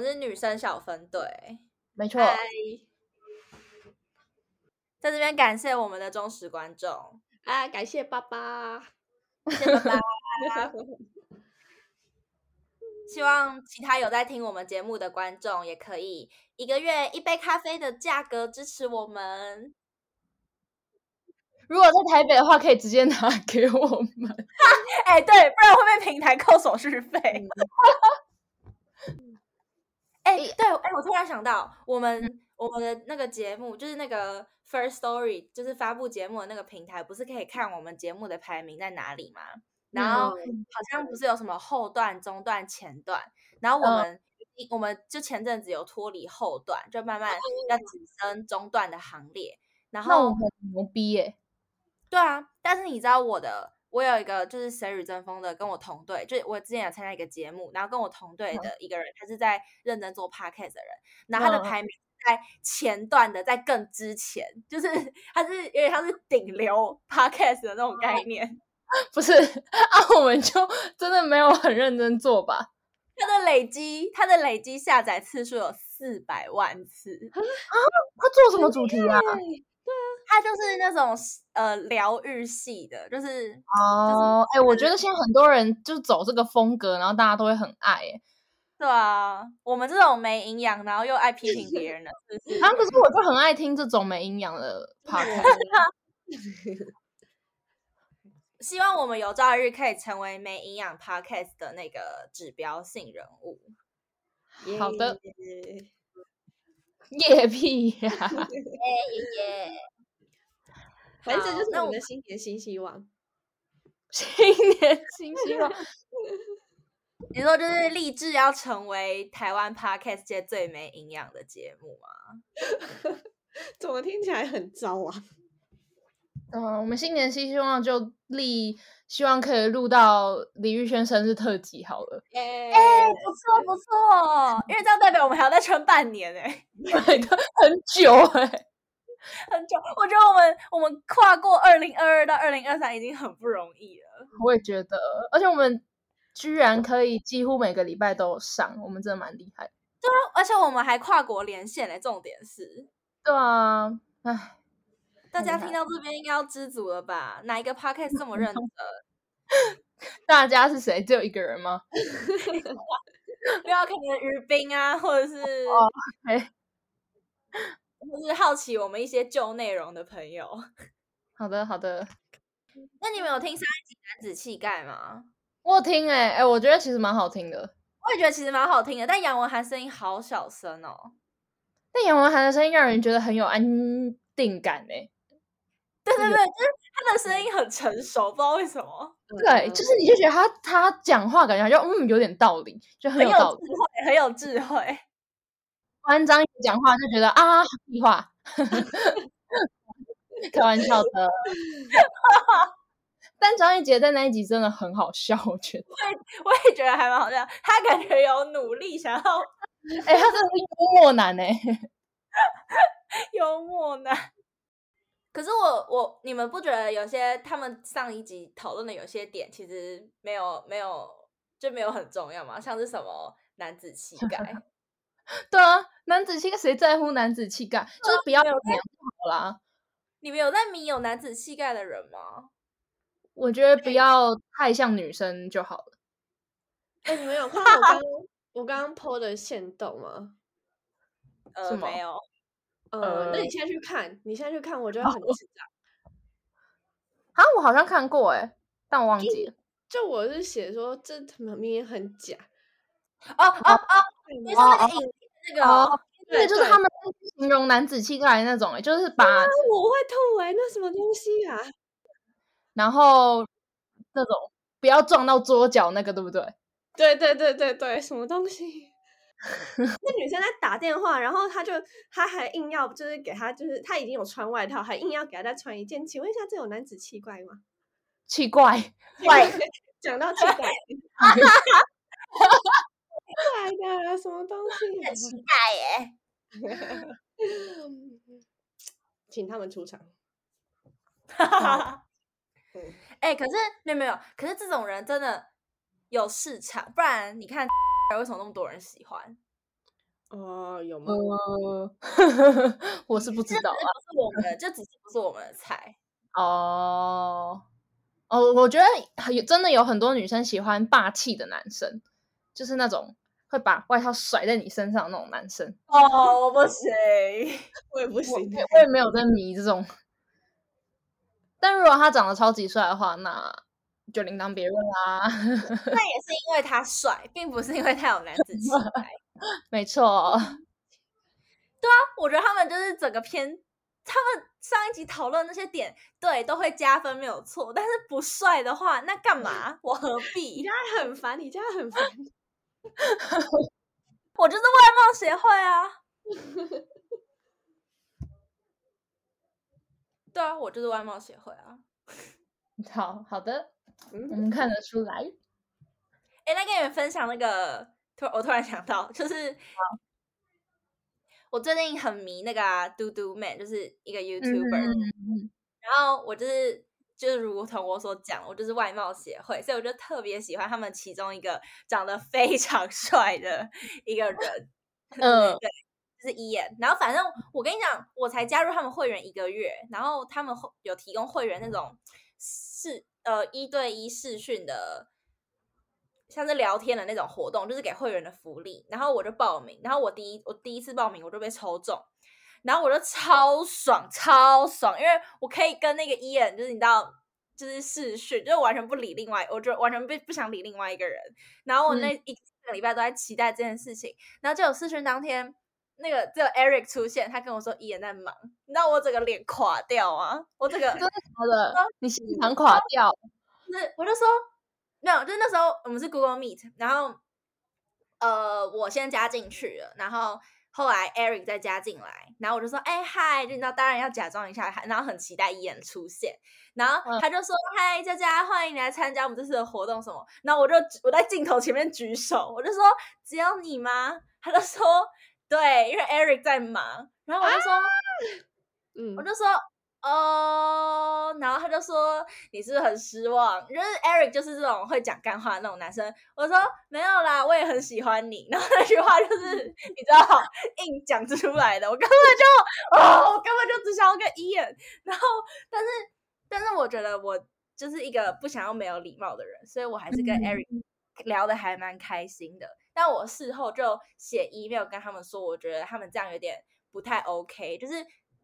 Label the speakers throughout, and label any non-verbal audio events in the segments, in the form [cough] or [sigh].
Speaker 1: 我是女生小分队，
Speaker 2: 没错。
Speaker 1: 在这边感谢我们的忠实观众
Speaker 3: 啊，感谢爸爸，
Speaker 1: 谢谢爸爸。[laughs] 希望其他有在听我们节目的观众也可以一个月一杯咖啡的价格支持我们。
Speaker 2: 如果在台北的话，可以直接拿给我们。
Speaker 1: 哎、欸，对，不然会被平台扣手续费。[laughs] 哎、欸，对，哎、欸，我突然想到，我们、嗯、我们的那个节目，就是那个 First Story，就是发布节目的那个平台，不是可以看我们节目的排名在哪里吗？然后好像不是有什么后段、中段、前段，然后我们、嗯、我们就前阵子有脱离后段，就慢慢要跻身中段的行列。然后
Speaker 2: 我很牛逼耶！
Speaker 1: 对啊，但是你知道我的，我有一个就是谁与争锋的，跟我同队，就是我之前有参加一个节目，然后跟我同队的一个人，嗯、他是在认真做 podcast 的人，然后他的排名在前段的，在更之前，就是他是因为他是顶流 podcast 的那种概念。嗯 [laughs]
Speaker 2: 不是啊，我们就真的没有很认真做吧？
Speaker 1: 他的累积，他的累积下载次数有四百万次啊！
Speaker 2: 他做什么主题啊？
Speaker 1: 他就是那种呃疗愈系的，就是
Speaker 2: 哦，哎、就是欸，我觉得现在很多人就走这个风格，然后大家都会很爱、欸。
Speaker 1: 对啊，我们这种没营养，然后又爱批评别人的，是不是？[laughs]
Speaker 2: 啊，可是我就很爱听这种没营养的 [laughs] podcast。[laughs]
Speaker 1: 希望我们有朝一日可以成为没营养 podcast 的那个指标性人物。
Speaker 2: 好的，耶屁呀！
Speaker 3: 耶耶！反正这就是我们的新年新希望。[laughs]
Speaker 2: 新年新希望，
Speaker 1: 你说就是立志要成为台湾 podcast 界最没营养的节目吗？[laughs]
Speaker 3: 怎么听起来很糟啊？
Speaker 2: 嗯、呃，我们新年新希望就立，希望可以录到李玉轩生日特辑好了。
Speaker 1: 哎、欸欸，不错不错，因为这样代表我们还要再撑半年哎，[laughs]
Speaker 2: 对的，很久哎，
Speaker 1: 很久。我觉得我们我们跨过二零二二到二零二三已经很不容易了。
Speaker 2: 我也觉得，而且我们居然可以几乎每个礼拜都有上，我们真的蛮厉害。
Speaker 1: 对啊，而且我们还跨国连线嘞，重点是。
Speaker 2: 对啊，唉。
Speaker 1: 大家听到这边应该要知足了吧？哪一个 podcast 这么认 [laughs] 真？[laughs]
Speaker 2: 大家是谁？只有一个人吗？
Speaker 1: 不要看你的于斌啊，或者是
Speaker 2: 哦，哎，
Speaker 1: 或是好奇我们一些旧内容的朋友。[laughs]
Speaker 2: 好的，好的。
Speaker 1: 那你们有听上一集男子气概吗？
Speaker 2: 我有听哎、欸、哎、欸，我觉得其实蛮好听的。
Speaker 1: 我也觉得其实蛮好听的，但杨文涵声音好小声哦。
Speaker 2: 但杨文涵的声音让人觉得很有安定感哎、欸。
Speaker 1: 对对对，就是他的声音很成熟，不知道为什么。
Speaker 2: 对，就是你就觉得他他讲话感觉就嗯有点道理，就很有道理，
Speaker 1: 很有智慧，很有智慧。
Speaker 2: 关张讲话就觉得啊屁话，开玩笑的。但张一杰在那一集真的很好笑，我觉得。
Speaker 1: 对，我也觉得还蛮好笑。他感觉有努力想要，
Speaker 2: 哎、欸，他真的是幽默男哎，[laughs]
Speaker 1: 幽默男。可是我我你们不觉得有些他们上一集讨论的有些点其实没有没有就没有很重要吗？像是什么男子气概？[laughs]
Speaker 2: 对啊，男子气概谁在乎男子气概？就是不要有娘好啦。
Speaker 1: 你们有在迷有男子气概的人吗？
Speaker 2: 我觉得不要太像女生就好了。
Speaker 3: 哎、欸，你们有看我刚 [laughs] 我刚刚 po 的线动吗？
Speaker 1: 呃，没有。
Speaker 3: 呃，那你现在去看，你现在去看，我觉得很智障。
Speaker 2: 啊，我好像看过哎，但我忘记了。
Speaker 3: 就，就我是写说这他妈明明很假。
Speaker 1: 哦哦哦，你说那个影那个，哦、
Speaker 2: 对，就是他们形容男子气概那种，哎，就是把、啊、
Speaker 3: 我会吐哎，那什么东西啊？[laughs]
Speaker 2: 然后那种不要撞到桌角那个，对不对？[laughs]
Speaker 3: 对对对对对，什么东西？[laughs] 那女生在打电话，然后他就他还硬要就是给他就是他已经有穿外套，还硬要给他再穿一件。请问一下，这有男子气概吗？
Speaker 2: 气怪
Speaker 1: 怪，
Speaker 3: 讲到气怪，怪的什么东西？
Speaker 1: 很期待耶！[laughs] [laughs]
Speaker 3: 请他们出场。[laughs]
Speaker 1: 哎、欸，可是没有没有，可是这种人真的有市场，不然你看。为什么那么多人喜欢？
Speaker 3: 哦，有吗？
Speaker 2: 呃，我是不知道啊，
Speaker 1: 是我们的，就只是不是我们的菜。
Speaker 2: 哦，哦，我觉得有真的有很多女生喜欢霸气的男生，就是那种会把外套甩在你身上的那种男生。
Speaker 1: 哦，我不行，
Speaker 3: 我也不行，
Speaker 2: 我也没有在迷这种。但如果他长得超级帅的话，那就另当别论啦。
Speaker 1: 那也是因为他帅，并不是因为他有男子气 [laughs] 概。
Speaker 2: 没错。
Speaker 1: 对啊，我觉得他们就是整个片，他们上一集讨论那些点，对，都会加分，没有错。但是不帅的话，那干嘛？我何必？
Speaker 3: 你家很烦，你家很烦。[laughs]
Speaker 1: 我就是外貌协会啊。对啊，我就是外貌协会啊。
Speaker 2: 好好的，嗯，我们看得出来。
Speaker 1: 哎，来跟你们分享那个，突我突然想到，就是我最近很迷那个啊，嘟嘟 man，就是一个 YouTuber，
Speaker 2: 嗯，
Speaker 1: 然后我就是就是如同我所讲，我就是外貌协会，所以我就特别喜欢他们其中一个长得非常 [laughs] 帅的一个人，[laughs]
Speaker 2: 嗯，
Speaker 1: 对。就是伊眼，然后反正我跟你讲，我才加入他们会员一个月，然后他们会有提供会员那种视呃一对一视讯的，像是聊天的那种活动，就是给会员的福利。然后我就报名，然后我第一我第一次报名我就被抽中，然后我就超爽超爽，因为我可以跟那个一眼，就是你知道，就是视讯，就是完全不理另外，我就完全不不想理另外一个人。然后我那一个礼拜都在期待这件事情，嗯、然后就有视讯当天。那个只有 Eric 出现，他跟我说一眼在忙，你知道我整个脸垮掉啊！我这个真的
Speaker 2: 假的？你心肠垮掉？
Speaker 1: 是，我就说没有，就是那时候我们是 Google Meet，然后呃，我先加进去了，然后后来 Eric 再加进来，然后我就说哎嗨，就你知道当然要假装一下，然后很期待一眼出现，然后他就说、嗯、嗨佳佳，欢迎你来参加我们这次的活动什么，然后我就我在镜头前面举手，我就说只有你吗？他就说。对，因为 Eric 在忙，然后我就说，啊、嗯，我就说，哦，然后他就说，你是不是很失望？就是 Eric 就是这种会讲干话的那种男生。我说没有啦，我也很喜欢你。然后那句话就是 [laughs] 你知道，硬讲出来的。我根本就，哦，我根本就只想要个一眼。然后，但是，但是我觉得我就是一个不想要没有礼貌的人，所以我还是跟 Eric 聊的还蛮开心的。但我事后就写 email 跟他们说，我觉得他们这样有点不太 OK。就是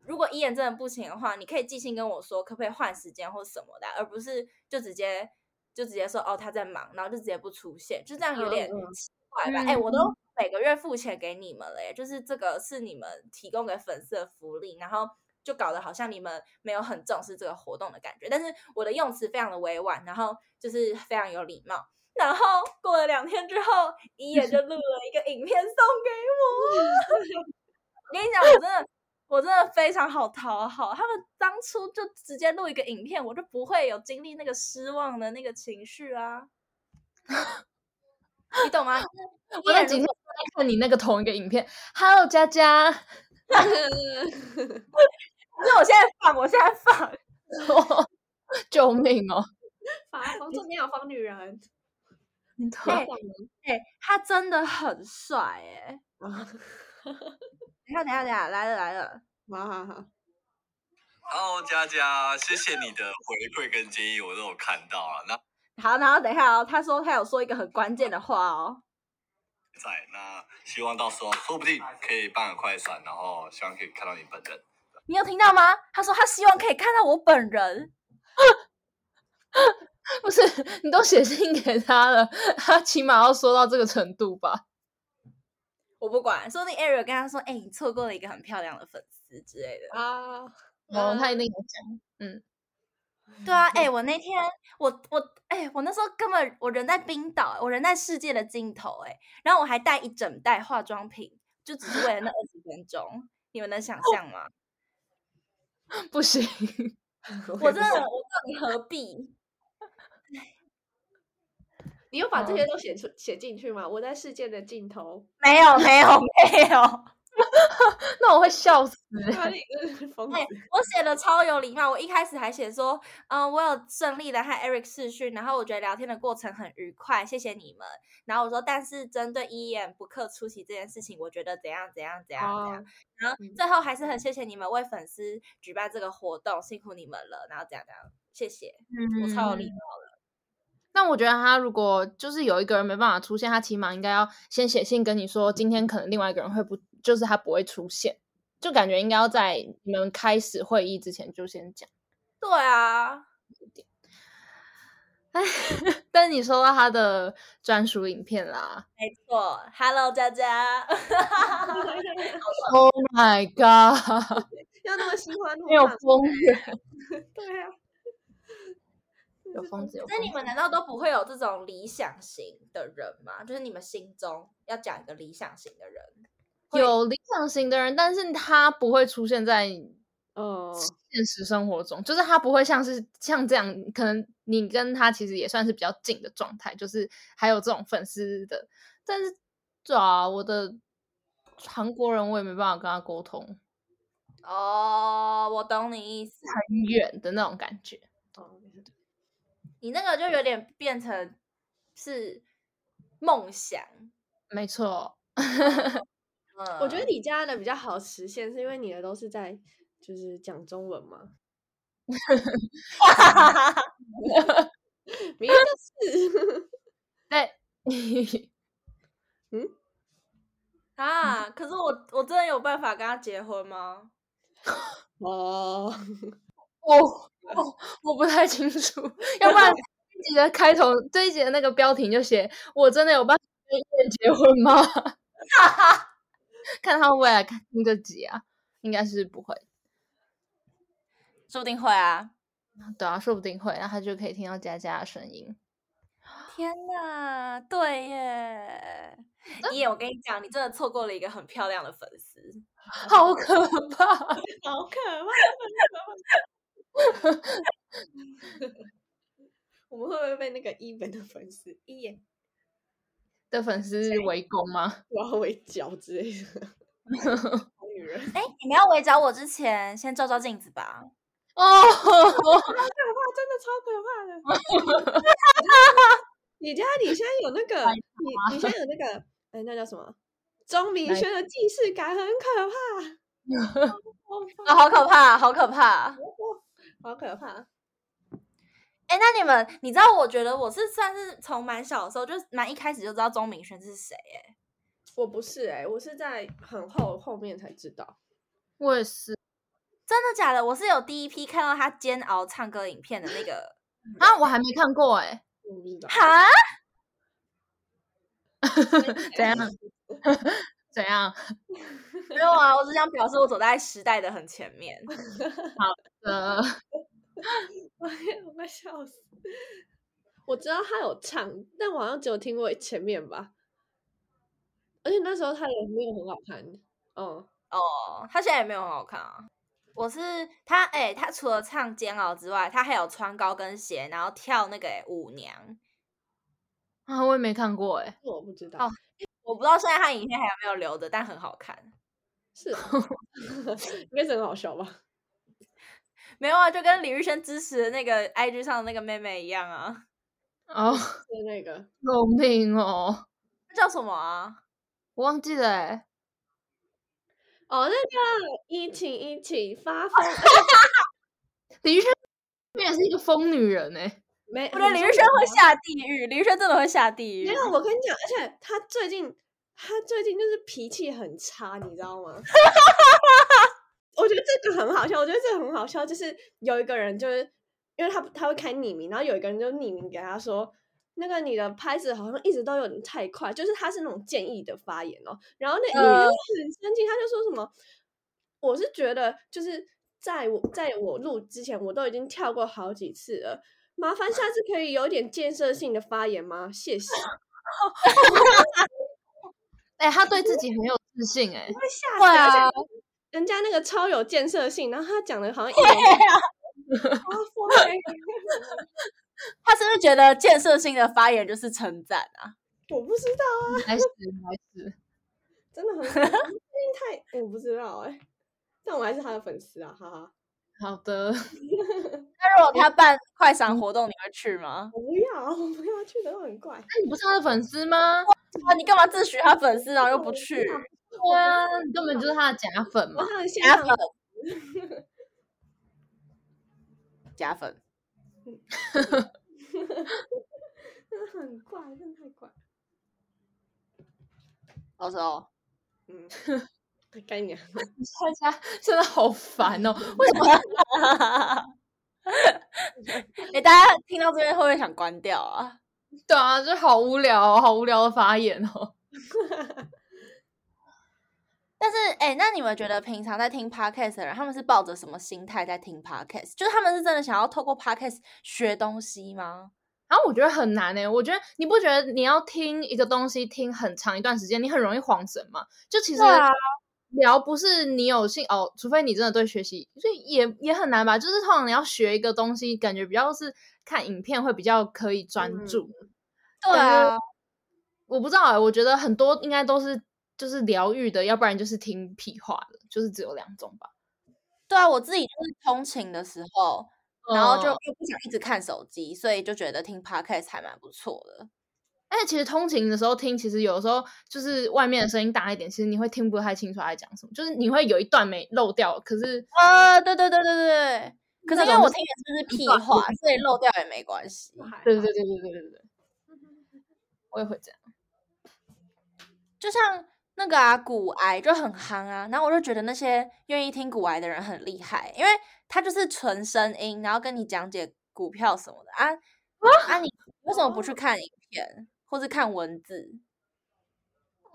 Speaker 1: 如果一眼真的不行的话，你可以即兴跟我说，可不可以换时间或什么的，而不是就直接就直接说哦他在忙，然后就直接不出现，就这样有点奇怪吧？哎、嗯欸，我都每个月付钱给你们了耶，就是这个是你们提供给粉丝的福利，然后就搞得好像你们没有很重视这个活动的感觉。但是我的用词非常的委婉，然后就是非常有礼貌。然后过了两天之后，一眼就录了一个影片送给我。[laughs] 我跟你讲，我真的，我真的非常好讨好。他们当初就直接录一个影片，我就不会有经历那个失望的那个情绪啊。你懂吗？[laughs]
Speaker 2: 我那几天在看你那个同一个影片。Hello，佳佳。[laughs] 那
Speaker 1: 我现在放，我现在放。
Speaker 2: 救命哦！
Speaker 3: 防防重点有防女人。
Speaker 1: 哎、欸欸，他真的很帅哎！[laughs] 等下等下等下，来了来了，
Speaker 3: 好好好。
Speaker 4: Hello，佳佳，谢谢你的回馈跟建议，我都有看到了。那
Speaker 1: 好，然后等一下哦，他说他有说一个很关键的话哦。
Speaker 4: 在那，希望到时候说不定可以办个快闪，然后希望可以看到你本人。
Speaker 1: 你有听到吗？他说他希望可以看到我本人。[laughs]
Speaker 2: 不是，你都写信给他了，他起码要说到这个程度吧？
Speaker 1: 我不管，说不定 Ariel 跟他说：“哎、欸，你错过了一个很漂亮的粉丝之类的
Speaker 3: 啊。”
Speaker 2: 哦，他一定有讲。嗯，
Speaker 1: 对啊，哎、欸，我那天，我我，哎、欸，我那时候根本我人在冰岛，我人在世界的尽头，哎，然后我还带一整袋化妆品，就只是为了那二十分钟，你们能想象吗？[laughs]
Speaker 2: 不行，[laughs]
Speaker 1: 我真的，我到底何必？
Speaker 3: 你有把这些都写出写进去吗？我在世界的尽头，
Speaker 1: 没有没有没有，[laughs] [laughs]
Speaker 2: 那我会笑死、欸。
Speaker 3: 哪里是疯子？
Speaker 1: 欸、我写的超有礼貌。我一开始还写说，嗯、呃，我有顺利的和 Eric 视讯，然后我觉得聊天的过程很愉快，谢谢你们。然后我说，但是针对一眼不克出席这件事情，我觉得怎样怎样怎样怎样。Oh. 然后最后还是很谢谢你们为粉丝举办这个活动，辛苦你们了。然后怎样怎样，谢谢，嗯、我超有礼貌的。
Speaker 2: 但我觉得他如果就是有一个人没办法出现，他起码应该要先写信跟你说，今天可能另外一个人会不，就是他不会出现，就感觉应该要在你们开始会议之前就先讲。
Speaker 1: 对啊，[laughs]
Speaker 2: 哎，但你收到他的专属影片啦，
Speaker 1: 没错，Hello 佳佳，[laughs]
Speaker 2: Oh my God，[laughs]
Speaker 3: 要那么喜欢，
Speaker 2: 没有疯人，
Speaker 3: 对啊。
Speaker 2: 有疯子，
Speaker 1: 那你们难道都不会有这种理想型的人吗？就是你们心中要讲一个理想型的人，
Speaker 2: 有理想型的人，但是他不会出现在
Speaker 3: 呃
Speaker 2: 现实生活中，就是他不会像是像这样，可能你跟他其实也算是比较近的状态，就是还有这种粉丝的，但是对啊，我的韩国人我也没办法跟他沟通。
Speaker 1: 哦，我懂你意思，
Speaker 2: 很远的那种感觉。
Speaker 1: 你那个就有点变成是梦想，
Speaker 2: 没错。[laughs]
Speaker 3: 我觉得你家的比较好实现，是因为你的都是在就是讲中文嘛。[laughs] 明明就是。
Speaker 2: 对。[laughs]
Speaker 3: 嗯。
Speaker 1: 啊！可是我我真的有办法跟他结婚吗？
Speaker 3: 哦。
Speaker 2: 哦。哦，我不太清楚，要不然这一集的开头，这一集的那个标题就写“我真的有办法跟 EM 结婚吗？” [laughs] 看他会不会来看听这集啊？应该是不会，
Speaker 1: 说不定会啊。
Speaker 2: 对啊，说不定会，然后他就可以听到佳佳的声音。
Speaker 1: 天哪，对耶！耶，我跟你讲，你真的错过了一个很漂亮的粉丝，
Speaker 2: 好可怕，[laughs] 好
Speaker 3: 可怕。[laughs] 我们会不会被那个一本的粉丝一眼
Speaker 2: 的粉丝围攻吗？
Speaker 3: 我要围剿之类的。[laughs] 女人，
Speaker 1: 哎，你们要围剿我之前，先照照镜子吧。[laughs]
Speaker 2: 哦，好可怕，
Speaker 3: 真的超可怕的。你家你现在有那个，你你现在有那个，哎，那叫什么？钟明轩的既视感很可怕。
Speaker 1: 啊，好可怕，好可怕。
Speaker 3: 好可怕！
Speaker 1: 哎，那你们，你知道？我觉得我是算是从蛮小的时候就蛮一开始就知道钟明轩是谁。哎，
Speaker 3: 我不是哎，我是在很后后面才知道。
Speaker 2: 我也是，
Speaker 1: 真的假的？我是有第一批看到他煎熬唱歌影片的那个 [laughs]
Speaker 2: 啊，我还没看过哎，
Speaker 3: 我不知道。
Speaker 1: 哈？[laughs]
Speaker 2: 怎样？[laughs] 怎样？[laughs]
Speaker 1: 没有啊，我只想表示我走在时代的很前面。[laughs]
Speaker 2: 好的，[laughs]
Speaker 3: 我我快笑死！我知道他有唱，但我好像只有听过前面吧。而且那时候他也没有很好看。哦
Speaker 1: 哦，他现在也没有很好看啊。我是他，哎、欸，他除了唱《煎熬》之外，他还有穿高跟鞋，然后跳那个、欸、舞娘。
Speaker 2: 啊，我也没看过哎、欸，
Speaker 3: 我不知道。
Speaker 1: 哦我不知道现在他影片还有没有留着，但很好看。
Speaker 3: 是，[laughs] 应该是很好笑吧？[laughs]
Speaker 1: 没有啊，就跟李玉轩支持的那个 IG 上的那个妹妹一样啊。
Speaker 2: 哦，[laughs]
Speaker 3: 是那个，
Speaker 2: 救命哦！
Speaker 1: 叫什么啊？
Speaker 2: 我忘记了、欸。
Speaker 3: 哦，那个一起一起发疯。
Speaker 2: 李玉轩也是一个疯女人哎、欸。
Speaker 3: 没，
Speaker 1: 我觉得李玉轩会下地狱，李玉轩真的会下地狱。
Speaker 3: 没有，我跟你讲，而且他最近，他最近就是脾气很差，你知道吗？[laughs] 我觉得这个很好笑，我觉得这个很好笑，就是有一个人就是因为他他会开匿名，然后有一个人就匿名给他说，那个你的拍子好像一直都有点太快，就是他是那种建议的发言哦。然后那个人很生气，他就说什么，我是觉得就是在我在我录之前，我都已经跳过好几次了。麻烦下次可以有点建设性的发言吗？谢谢。[laughs]
Speaker 2: 哎、欸，他对自己很有自信、欸，哎，
Speaker 3: 会吓死啊！人家那个超有建设性，然后他讲的好像一点点。[laughs]
Speaker 1: 他是不是觉得建设性的发言就是称赞啊？
Speaker 3: 我不知道啊。
Speaker 2: 还是还是，
Speaker 3: 真的很，太我不知道哎、欸，但我还是他的粉丝啊，哈哈。
Speaker 2: 好的。[laughs]
Speaker 1: 那如果他办快闪活动，你会去吗？
Speaker 3: 我不要，[laughs] 我不要去的都很怪。
Speaker 2: 那你不是他的粉丝吗？
Speaker 1: 啊，你干嘛自诩他粉丝，然后又不去？
Speaker 2: 对啊，你根本就是他的假粉嘛。[laughs]
Speaker 3: 假粉，
Speaker 1: 假粉。
Speaker 3: 真的很怪，真的太怪。
Speaker 1: 老师哦，
Speaker 3: 嗯，该你了。[laughs]
Speaker 2: 大家真的好烦哦！为什么？[laughs]
Speaker 1: 哎，大家听到这边会不会想关掉啊？[laughs]
Speaker 2: 对啊，就好无聊，好无聊的发言哦。
Speaker 1: 但是，哎，那你们觉得平常在听 podcast 的人，他们是抱着什么心态在听 podcast？就是他们是真的想要透过 podcast 学东西吗？
Speaker 2: 然后我觉得很难诶，我觉得你不觉得你要听一个东西听很长一段时间，你很容易晃神吗？就其实聊不是你有兴哦，除非你真的对学习，所以也也很难吧。就是通常你要学一个东西，感觉比较是看影片会比较可以专注。
Speaker 1: 嗯、对啊，
Speaker 2: 我不知道哎，我觉得很多应该都是就是疗愈的，要不然就是听屁话的，就是只有两种吧。
Speaker 1: 对啊，我自己就是通勤的时候。然后就又不想一直看手机，所以就觉得听 podcast 还蛮不错的。
Speaker 2: 但其实通勤的时候听，其实有时候就是外面的声音大一点，其实你会听不太清楚在讲什么，就是你会有一段没漏掉。可是
Speaker 1: 啊，对对对对对，可是因为我听的是屁话，所以漏掉也没关
Speaker 2: 系。对对对对对对对，[laughs] 我也会这样。
Speaker 1: 就像那个啊股癌就很憨啊，然后我就觉得那些愿意听股癌的人很厉害，因为他就是纯声音，然后跟你讲解股票什么的啊啊，你为什么不去看影片？或是看文字？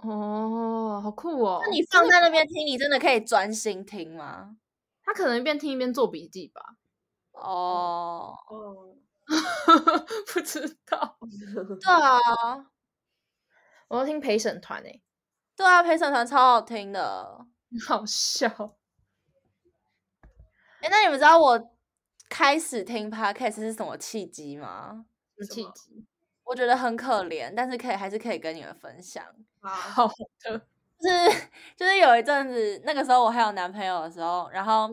Speaker 2: 哦，好酷哦！
Speaker 1: 那你放在那边听，你真的可以专心听吗？
Speaker 2: 他可能一边听一边做笔记吧。
Speaker 1: 哦
Speaker 3: 哦，[laughs]
Speaker 2: 不知道。
Speaker 1: 对啊，
Speaker 2: 我要听陪审团诶。
Speaker 1: 对啊，陪审团超好听的，[laughs]
Speaker 2: 好笑。
Speaker 1: 哎，那你们知道我开始听 podcast 是什么契机吗？
Speaker 2: 什么契机？
Speaker 1: 我觉得很可怜，但是可以还是可以跟你们分享。
Speaker 2: 好的，
Speaker 1: 就是就是有一阵子，那个时候我还有男朋友的时候，然后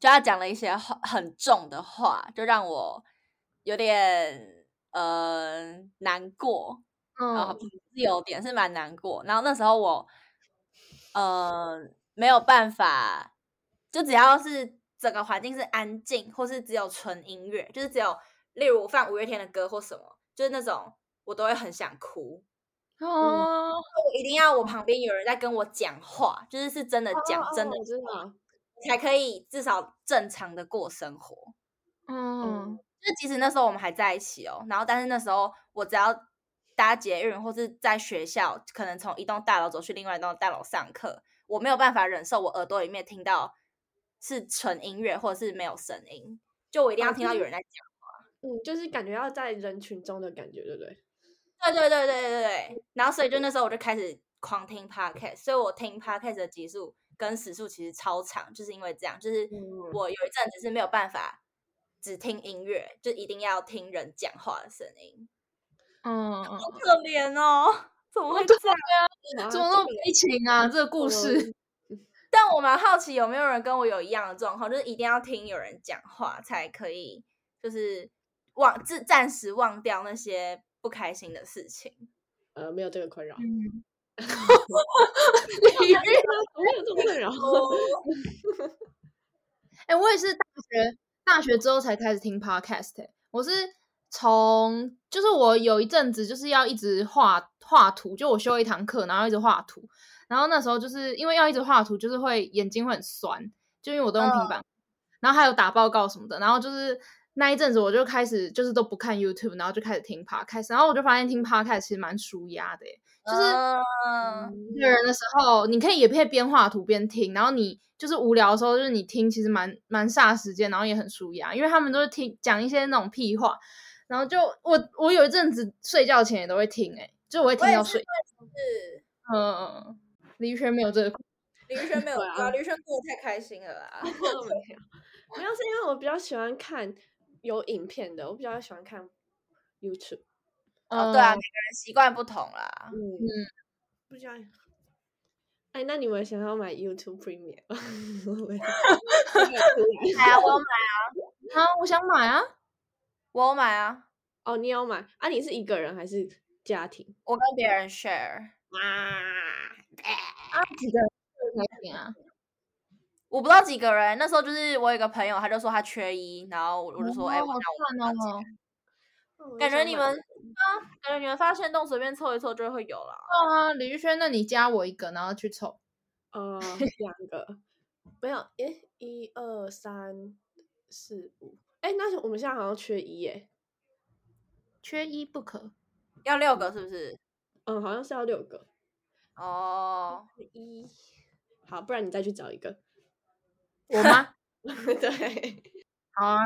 Speaker 1: 就他讲了一些很重的话，就让我有点呃难过。嗯，是有点是蛮难过。然后那时候我，呃，没有办法，就只要是整个环境是安静，或是只有纯音乐，就是只有例如我放五月天的歌或什么，就是那种我都会很想哭。
Speaker 2: 哦、
Speaker 1: 嗯，我一定要我旁边有人在跟我讲话，就是是真的讲，
Speaker 3: 哦、
Speaker 1: 真的
Speaker 3: 真的，
Speaker 1: 才可以至少正常的过生活。
Speaker 2: 嗯，
Speaker 1: 就即使那时候我们还在一起哦，然后但是那时候我只要。搭捷运或是在学校，可能从一栋大楼走去另外一栋大楼上课，我没有办法忍受我耳朵里面听到是纯音乐或者是没有声音，就我一定要听到有人在讲话。
Speaker 3: 嗯，就是感觉要在人群中的感觉，对不对？
Speaker 1: 对对对对对对。然后所以就那时候我就开始狂听 podcast，所以我听 podcast 的集数跟时数其实超长，就是因为这样，就是我有一阵子是没有办法只听音乐，就一定要听人讲话的声音。
Speaker 2: 嗯，
Speaker 1: 好可怜哦，怎么会这样
Speaker 2: 啊？怎么那么悲情啊？这个故事。[laughs]
Speaker 1: 但我蛮好奇，有没有人跟我有一样的状况，就是一定要听有人讲话才可以，就是忘自暂时忘掉那些不开心的事情。
Speaker 3: 呃，没有这个困扰。
Speaker 2: 嗯，[laughs]
Speaker 3: 你没有这么困扰。[laughs]
Speaker 2: 哎，我也是大学大学之后才开始听 podcast，欸，我是。从就是我有一阵子就是要一直画画图，就我修一堂课，然后一直画图，然后那时候就是因为要一直画图，就是会眼睛会很酸，就因为我都用平板，uh. 然后还有打报告什么的，然后就是那一阵子我就开始就是都不看 YouTube，然后就开始听 Podcast，然后我就发现听 Podcast 其实蛮舒压的，就是一个人的时候，你可以也可以边画图边听，然后你就是无聊的时候，就是你听其实蛮蛮煞时间，然后也很舒压，因为他们都是听讲一些那种屁话。然后就我我有一阵子睡觉前也都会听，哎，就我会听到睡。
Speaker 1: 是，
Speaker 2: 嗯，李宇轩没有这个，
Speaker 1: 李宇轩没有啊，李宇轩过得太开心了啦。[laughs] 没有，
Speaker 3: 主要是因为我比较喜欢看有影片的，我比较喜欢看 YouTube。
Speaker 1: 哦，对啊，每个人习惯不同啦。
Speaker 3: 嗯，不知道。哎，那你们想要买 YouTube Premium [laughs] 吗？[laughs]
Speaker 1: 买啊，我要买啊！
Speaker 2: 啊，我想买啊，
Speaker 1: 我要买啊！
Speaker 3: 哦，你要买啊？你是一个人还是家庭？
Speaker 1: 我跟别人 share
Speaker 3: 啊？
Speaker 2: 啊，几个人才行啊？[laughs]
Speaker 1: 我不知道几个人。那时候就是我有一个朋友，他就说他缺一，然后我就说，哎、哦，欸、我那我拿钱。感觉你们啊，感觉你们发现洞随便凑一凑就会有了。
Speaker 2: 啊，李玉轩，那你加我一个，然后去凑。
Speaker 3: 呃，两个，没有，诶，一二三四五，哎，那我们现在好像缺一耶，
Speaker 2: 缺一不可，
Speaker 1: 要六个是不是？
Speaker 3: 嗯，好像是要六个。
Speaker 1: 哦，
Speaker 3: 一，好，不然你再去找一个。
Speaker 2: 我吗？[laughs]
Speaker 3: 对，
Speaker 2: 好啊，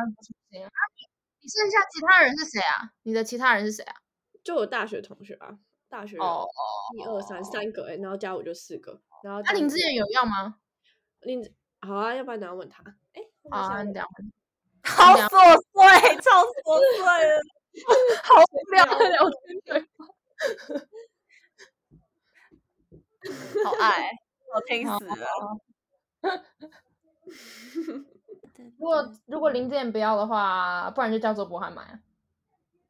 Speaker 2: 行啊。你剩下其他人是谁啊？你的其他人是谁啊？
Speaker 3: 就我大学同学啊，大学哦，一二三三个哎，然后加我就四个，然后。那林志远有要吗？林好啊，要不然等下问他。哎，好啊，[laughs] 你等下问。
Speaker 1: 好琐碎，超琐碎了，[laughs] 好无聊的聊天对话。好爱，好听死了。[laughs]
Speaker 2: 如果如果林志颖不要的话，不然就叫周柏翰买啊。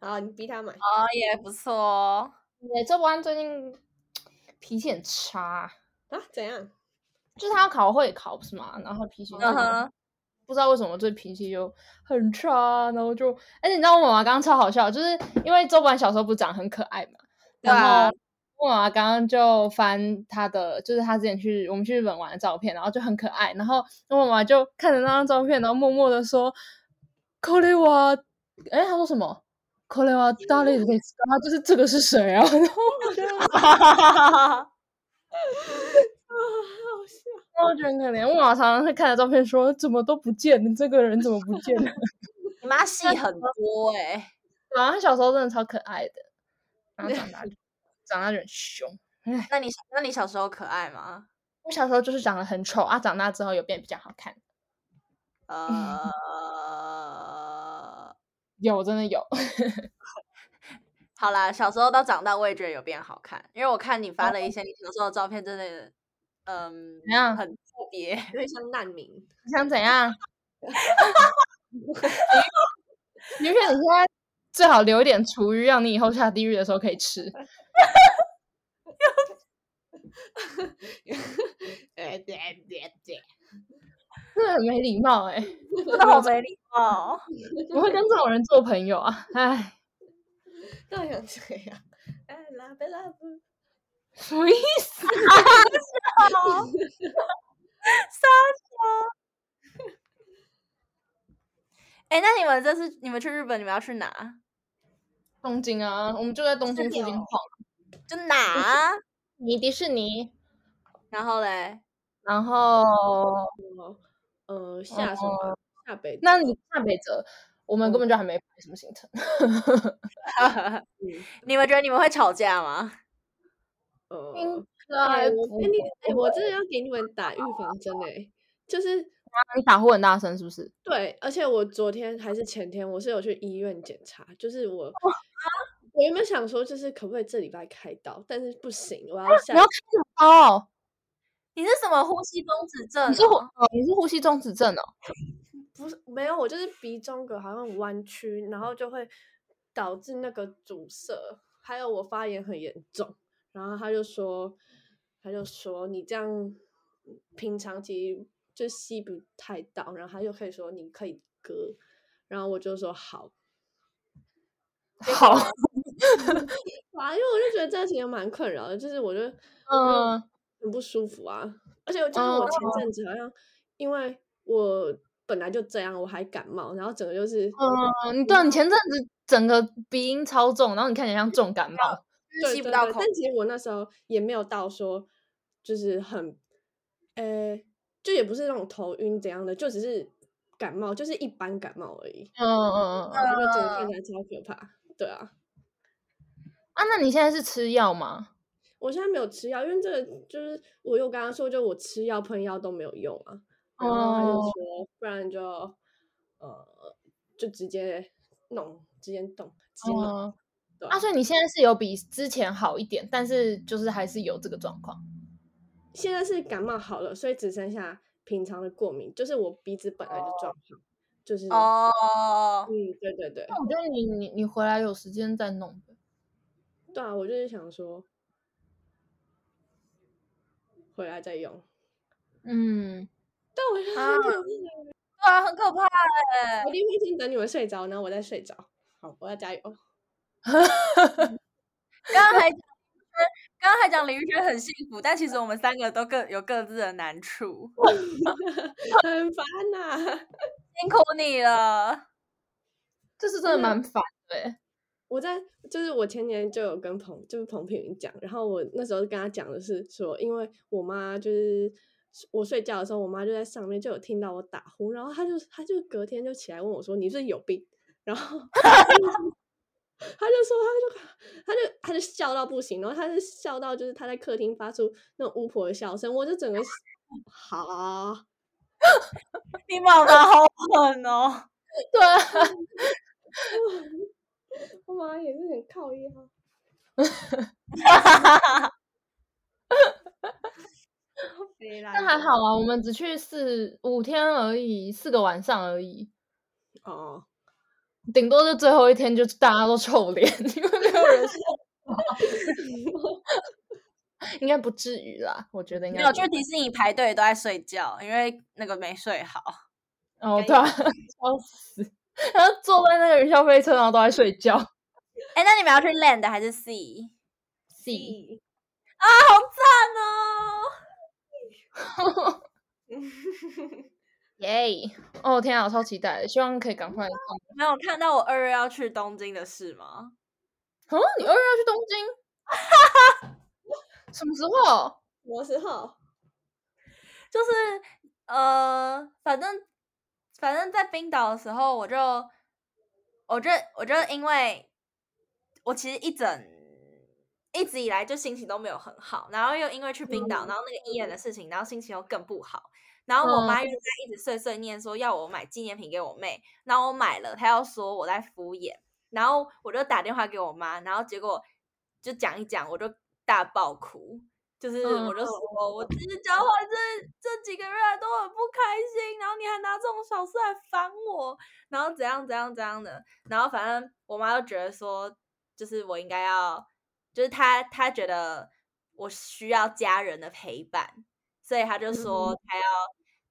Speaker 3: 好，你逼他买。
Speaker 1: 哦，也不错哦。
Speaker 2: 对，周柏翰最近脾气很差
Speaker 3: 啊？怎样？
Speaker 2: 就是他要考会考不是吗？然后脾气，嗯哼，不知道为什么这脾气就很差，然后就，而且你知道我妈妈刚刚超好笑，就是因为周柏翰小时候不是长很可爱嘛，然后。我妈妈刚刚就翻她的，就是她之前去我们去日本玩的照片，然后就很可爱。然后我妈妈就看着那张照片，然后默默的说：“これは，哎，他说什么？これは谁ですか？他就是这个是谁啊？”然[laughs] 后我觉得，哈哈哈哈哈，啊，[laughs] [laughs] 好笑，我觉得很可怜。我妈妈常常会看着照片说：“怎么都不见了？这个人怎么不见了？”
Speaker 1: 你妈戏很多哎，欸，
Speaker 2: 然后她小时候真的超可爱的，然后长大就。 长得有点凶，
Speaker 1: 那你那你小时候可爱吗？
Speaker 2: 我小时候就是长得很丑啊，长大之后有变比较好看。
Speaker 1: 呃，[laughs]
Speaker 2: 有真的有。[laughs]
Speaker 1: 好啦，小时候到长大我也觉得有变好看，因为我看你发了一些你小时候的照片，真的，嗯，
Speaker 2: 怎样？
Speaker 1: 很特别，[laughs]
Speaker 3: 有点像难民。
Speaker 2: 你想怎样？你说你现在最好留一点厨余，让你以后下地狱的时候可以吃。哈哈哈哈哈！哎，对对对，真的很没礼貌哎，
Speaker 1: 真的好没礼貌，[laughs]
Speaker 2: 怎么会跟这种人做朋友啊？哎，
Speaker 3: 这样这样，哎，love love，
Speaker 2: 什么意思？
Speaker 1: 傻笑，傻笑。哎，那你们这次你们去日本，你们要去哪？
Speaker 2: 东京啊，我们就在东京附近晃。
Speaker 1: 就哪？
Speaker 2: 你迪士尼，
Speaker 1: 然后嘞，
Speaker 2: 然后
Speaker 3: 呃下什么下北？
Speaker 2: 那你下北泽，我们根本就还没排什么行程。[laughs]
Speaker 1: 你们觉得你们会吵架吗？
Speaker 3: 呃，应该我真的要给你们打预防针哎，就是
Speaker 2: 你打呼很大声是不是？
Speaker 3: 对，而且我昨天还是前天，我是有去医院检查，就是我。我原本想说，就是可不可以这礼拜开刀？但是不行，我要下。
Speaker 2: 你要开什么刀？
Speaker 1: 你是什么呼吸中止症？
Speaker 2: 你是哦，你是呼吸中止症哦？[laughs]
Speaker 3: 不是，没有，我就是鼻中隔好像弯曲，然后就会导致那个阻塞，还有我发炎很严重。然后他就说，他就说你这样平常其实就吸不太到，然后他就可以说你可以割，然后我就说好。
Speaker 2: 好，
Speaker 3: 啊，[laughs] 因为我就觉得这其实蛮困扰的，就是我觉得嗯很不舒服啊，嗯、而且就是我前阵子好像因为我本来就这样，我还感冒，然后整个就是
Speaker 2: 嗯，对，你前阵子整个鼻音超重，然后你看起来像重感冒，[laughs]
Speaker 3: 吸不到口。但其实我那时候也没有到说就是很，呃、欸，就也不是那种头晕怎样的，就只是感冒，就是一般感冒而已。
Speaker 2: 嗯嗯嗯，
Speaker 3: 然后整个看起来超可怕。对啊，
Speaker 2: 啊，那你现在是吃药吗？
Speaker 3: 我现在没有吃药，因为这个就是我又刚刚说，就我吃药喷药都没有用啊。然后他就说，哦、不然就呃，就直接弄，直接动，直接弄。哦、对啊，
Speaker 2: 啊，所以你现在是有比之前好一点，但是就是还是有这个状况。
Speaker 3: 现在是感冒好了，所以只剩下平常的过敏，就是我鼻子本来就状况，oh. 就是
Speaker 1: 哦，oh.
Speaker 3: 嗯，对对对。
Speaker 2: 那我觉得你你你回来有时间再弄。
Speaker 3: 对啊，我就是想说，回来再用。嗯，但我觉得很可
Speaker 1: 怕，啊，很可怕哎！
Speaker 3: 我一定会先等你们睡着，然后我再睡着。好，我要加油。[laughs]
Speaker 1: 刚刚还讲，刚刚还讲林玉轩很幸福，但其实我们三个都各有各自的难处，[laughs]
Speaker 3: 很烦呐、啊，
Speaker 1: 辛苦你了。
Speaker 2: 这是真的蛮烦的、欸。
Speaker 3: 我在就是我前年就有跟彭就是彭品云讲，然后我那时候跟他讲的是说，因为我妈就是我睡觉的时候，我妈就在上面就有听到我打呼，然后他就他就隔天就起来问我说：“你是不是有病？”然后 [laughs] 他就说，他就他就他就笑到不行，然后他就笑到就是他在客厅发出那种巫婆的笑声，我就整个好，[laughs]
Speaker 1: 你妈妈好狠哦，
Speaker 2: 对啊。[laughs]
Speaker 3: 我妈也是很靠腰，
Speaker 2: 但还好啊，我们只去四五天而已，四个晚上而已。
Speaker 3: 哦，
Speaker 2: 顶多就最后一天就大家都臭脸，因为没有人说。[laughs] 应该不至于啦，我觉得应该
Speaker 1: 没有。去迪士尼排队都在睡觉，因为那个没睡好。
Speaker 2: 哦，对啊，笑死。然后坐在那个云霄飞车，然后都在睡觉。
Speaker 1: 哎，那你们要去 land 还是 sea？sea 啊，好赞哦！[laughs] [laughs]
Speaker 2: 耶！哦天啊，我超期待的，希望可以赶快。
Speaker 1: 没有看到我二月要去东京的事吗？
Speaker 2: 哦，你二月要去东京？哈哈，什么时候？
Speaker 3: 什么时候？
Speaker 1: 就是呃，反正。反正，在冰岛的时候，我就，我就，我就因为，我其实一整一直以来就心情都没有很好，然后又因为去冰岛，然后那个医院的事情，然后心情又更不好，然后我妈又在一直碎碎念说要我买纪念品给我妹，然后我买了，她要说我在敷衍，然后我就打电话给我妈，然后结果就讲一讲，我就大爆哭。就是，我就说，嗯、我其实交换这这几个月都很不开心，然后你还拿这种小事来烦我，然后怎样怎样怎样的，然后反正我妈就觉得说，就是我应该要，就是她她觉得我需要家人的陪伴，所以她就说她要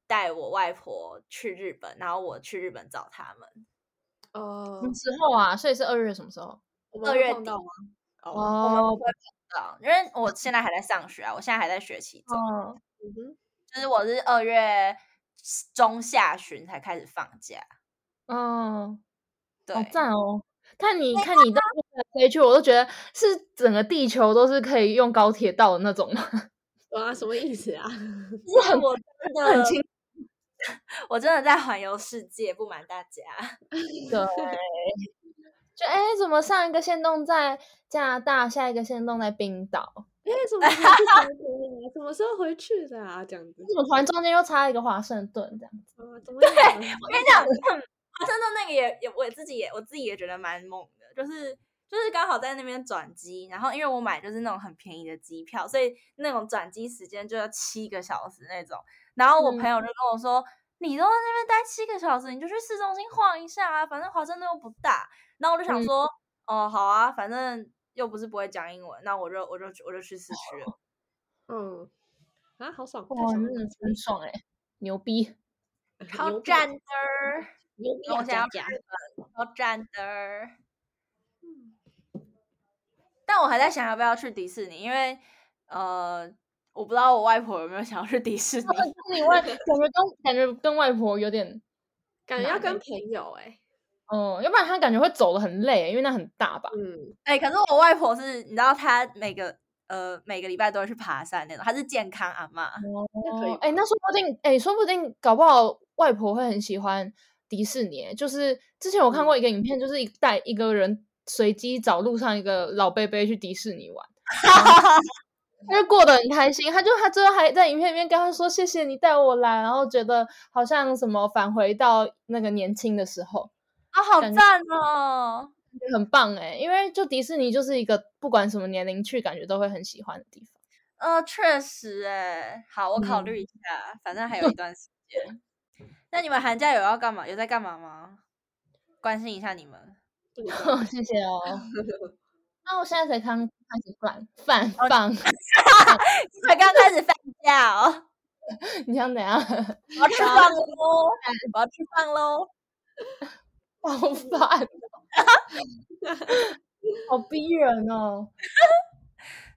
Speaker 1: 带我外婆去日本，然后我去日本找他们。
Speaker 3: 哦，
Speaker 2: 什么时候啊？所以是二月什么时候？
Speaker 1: 二月底。
Speaker 2: 哦，我们不会。
Speaker 1: 因为我现在还在上学啊，我现在还在学期中，
Speaker 2: 嗯
Speaker 1: 哼，就是我是二月中下旬才开始放假，
Speaker 2: 嗯，
Speaker 1: 对，
Speaker 2: 好赞哦！看你看你的飞去，我都觉得是整个地球都是可以用高铁到的那种吗？
Speaker 3: 哇，什么意思啊？
Speaker 1: 是很我真的 [laughs] 很清，我真的在环游世界，不瞒大家，[laughs]
Speaker 2: 对。就哎，怎么上一个线动在加拿大，下一个线动在冰岛？
Speaker 3: 哎，怎么 [laughs] 什么时候回去的啊？这样子，
Speaker 2: 怎么突然中间又插一个华盛顿这样子？
Speaker 3: 啊、对，
Speaker 1: 我跟你讲，华盛顿那个也也，我自己也我自己也觉得蛮猛的，就是就是刚好在那边转机，然后因为我买就是那种很便宜的机票，所以那种转机时间就要七个小时那种。然后我朋友就跟我说。嗯你都在那边待七个小时，你就去市中心晃一下啊，反正华盛顿又不大。然后我就想说，嗯、哦，好啊，反正又不是不会讲英文，那我就我就我就去市区了。
Speaker 3: 嗯，啊，好爽，
Speaker 2: 哇，真的很爽哎，牛逼，
Speaker 1: 超赞的，
Speaker 3: 牛逼，
Speaker 1: 我想要日本，超赞的。但我还在想要不要去迪士尼，因为呃。我不知道我外婆有没有想要去迪士尼。
Speaker 2: 你外感觉跟感觉跟外婆有点，
Speaker 3: 感觉要跟朋友哎、欸。
Speaker 2: 嗯，要不然她感觉会走的很累，因为那很大吧。
Speaker 1: 嗯，哎、欸，可是我外婆是，你知道，她每个呃每个礼拜都会去爬山那种，她是健康阿嬷。
Speaker 2: 哦，哎、欸，那说不定，哎、欸，说不定搞不好外婆会很喜欢迪士尼。就是之前我看过一个影片，就是一带一个人随机找路上一个老伯伯去迪士尼玩。[laughs] 他就过得很开心，他就他最后还在影片里面跟他说：“谢谢你带我来。”然后觉得好像什么返回到那个年轻的时候
Speaker 1: 啊，好赞哦，
Speaker 2: 很棒哎！因为就迪士尼就是一个不管什么年龄去，感觉都会很喜欢的地方。
Speaker 1: 呃，确实，哎，好，我考虑一下，嗯、反正还有一段时间。那你们寒假有要干嘛？有在干嘛吗？关心一下你们。[laughs]
Speaker 2: 谢谢哦。[laughs] 那我现在才刚开始放放放，
Speaker 1: 才刚开始放假哦。[laughs]
Speaker 2: 你想怎样？[laughs]
Speaker 1: 我要吃饭喽！我要吃饭喽！
Speaker 2: 好烦，[laughs] 好逼人哦。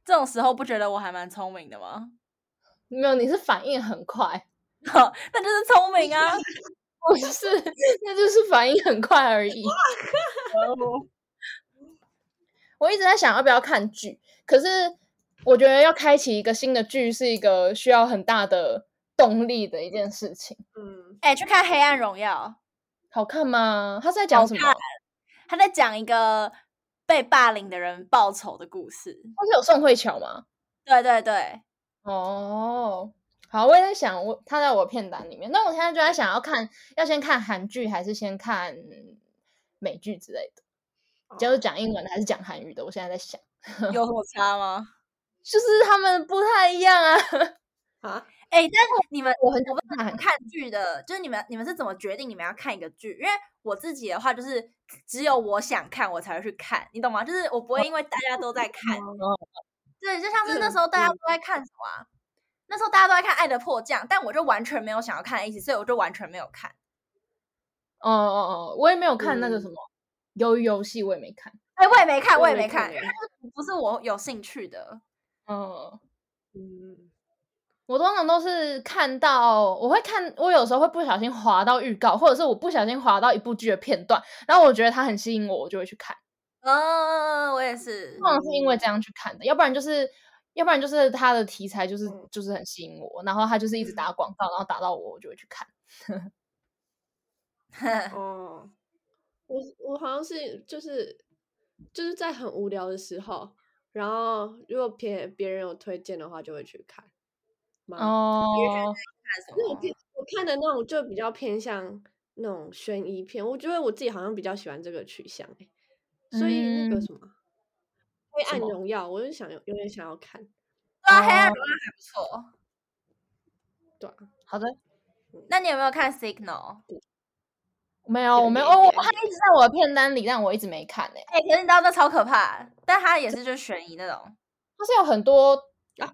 Speaker 1: 这种时候不觉得我还蛮聪明的吗？
Speaker 2: 没有，你是反应很快，
Speaker 1: 那就是聪明啊！
Speaker 2: 不是，那就是反应很快而已。我一直在想要不要看剧，可是我觉得要开启一个新的剧是一个需要很大的动力的一件事情。
Speaker 1: 嗯，哎、欸，去看《黑暗荣耀》，
Speaker 2: 好看吗？他在讲什么？
Speaker 1: 他在讲一个被霸凌的人报仇的故事。
Speaker 2: 他是有宋慧乔吗？
Speaker 1: 对对对。
Speaker 2: 哦，好，我也在想，我他在我片单里面。那我现在就在想要看，要先看韩剧还是先看美剧之类的？就是讲英文的还是讲韩语的？我现在在想，
Speaker 1: 有什么差吗？[laughs]
Speaker 2: 就是他们不太一样啊！[laughs]
Speaker 1: 啊，哎、欸，但是你们我很我不是很看剧的，就是你们你们是怎么决定你们要看一个剧？因为我自己的话，就是只有我想看我才会去看，你懂吗？就是我不会因为大家都在看，对，就像是那时候大家都在看什么、啊？那时候大家都在看《爱的迫降》，但我就完全没有想要看的意思，所以我就完全没有看。
Speaker 2: 哦哦哦，我也没有看那个什么。嗯鱿鱼游戏我也没看，
Speaker 1: 哎、欸，我也没看，我也没看，不是我有兴趣的。
Speaker 2: 嗯嗯，我通常都是看到，我会看，我有时候会不小心滑到预告，或者是我不小心滑到一部剧的片段，然后我觉得它很吸引我，我就会去看。
Speaker 1: 嗯，我也是，
Speaker 2: 通常是因为这样去看的，要不然就是，要不然就是它的题材就是就是很吸引我，然后它就是一直打广告，然后打到我，我就会去看。[laughs] [laughs]
Speaker 3: 哦。我我好像是就是就是在很无聊的时候，然后如果别别人有推荐的话，就会去看。
Speaker 2: 哦，
Speaker 3: 因为我偏我看的那种就比较偏向那种悬疑片，我觉得我自己好像比较喜欢这个取向，所以那个什么《黑暗荣耀》，我就想有有点想要看。
Speaker 1: 对啊，《黑暗荣耀》还不错。
Speaker 3: 对啊，
Speaker 2: 好的。
Speaker 1: 那你有没有看《Signal》？
Speaker 2: 没有，我没有哦，他一直在我的片单里，但我一直没看呢。
Speaker 1: 哎，可是你知道那超可怕，但他也是就是悬疑那种。
Speaker 2: 他是有很多啊？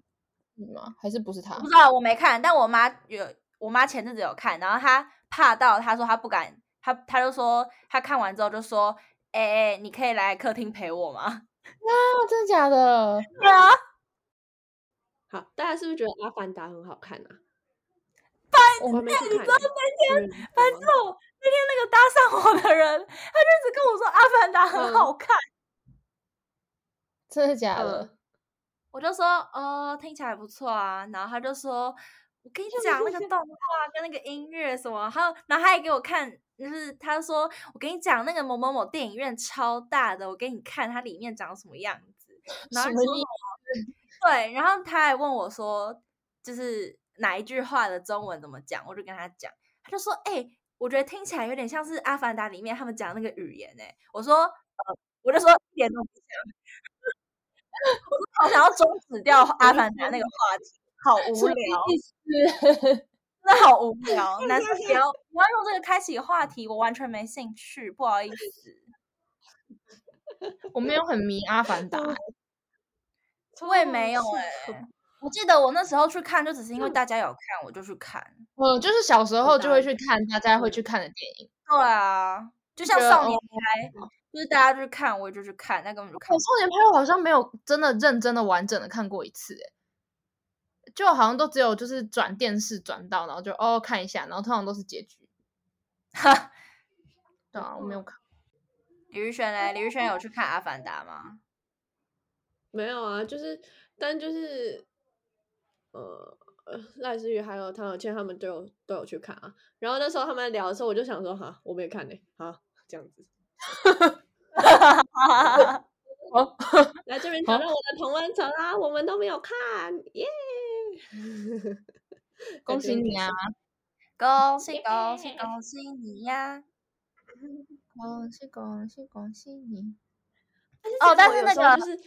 Speaker 2: 吗？还是不是他？
Speaker 1: 不知道，我没看，但我妈有，我妈前阵子有看，然后她怕到，她说她不敢，她她就说她看完之后就说，哎哎，你可以来客厅陪我吗？
Speaker 2: 啊，真的假的？
Speaker 1: 对啊。[laughs]
Speaker 3: 好，大家是不是觉得《阿凡达》很好看啊？
Speaker 1: 我没看，你知道那天反正我。那天那个搭讪我的人，他就一直跟我说《阿凡达》很好看，
Speaker 2: 嗯、[laughs] 真的假的？嗯、
Speaker 1: 我就说哦，听起来不错啊。然后他就说，我跟你讲那个动画跟那个音乐什么，还有，然后他还给我看，就是他说我跟你讲那个某某某电影院超大的，我给你看它里面长什么样子。[laughs] 然后？对，然后他还问我说，就是哪一句话的中文怎么讲？我就跟他讲，他就说，哎、欸。我觉得听起来有点像是《阿凡达》里面他们讲那个语言诶。我说，呃，我就说一点都不像。[laughs] 我说好想要终止掉《阿凡达》那个话题，好无聊，[laughs] 真的好无聊。[laughs] 男生你要你要用这个开启话题，我完全没兴趣，不好意思。
Speaker 2: 我没有很迷《阿凡达》，
Speaker 1: 我也没有诶。我记得我那时候去看，就只是因为大家有看，嗯、我就去看。
Speaker 2: 嗯，就是小时候就会去看大家会去看的电影。
Speaker 1: 对啊，就像少年派，哦、就是大家去看，我也就去看。那根本就看。
Speaker 2: 少年派我好像没有真的认真的完整的看过一次，诶，就好像都只有就是转电视转到，然后就哦看一下，然后通常都是结局。哈，[laughs] 对啊，我没有看。
Speaker 1: 李宇轩嘞？李宇轩有去看《阿凡达》吗？
Speaker 3: 没有啊，就是，但就是。呃，赖思雨还有唐小倩他们都有都有去看啊。然后那时候他们聊的时候，我就想说，哈，我没看呢，好，这样子。好，[laughs] 来这边挑战我的同温层啊，我们都没有看，耶！[laughs]
Speaker 2: 恭喜你啊！
Speaker 1: 恭喜恭喜恭喜你呀！
Speaker 2: 恭喜恭喜恭喜你！
Speaker 1: 哦，但是那个
Speaker 3: 就是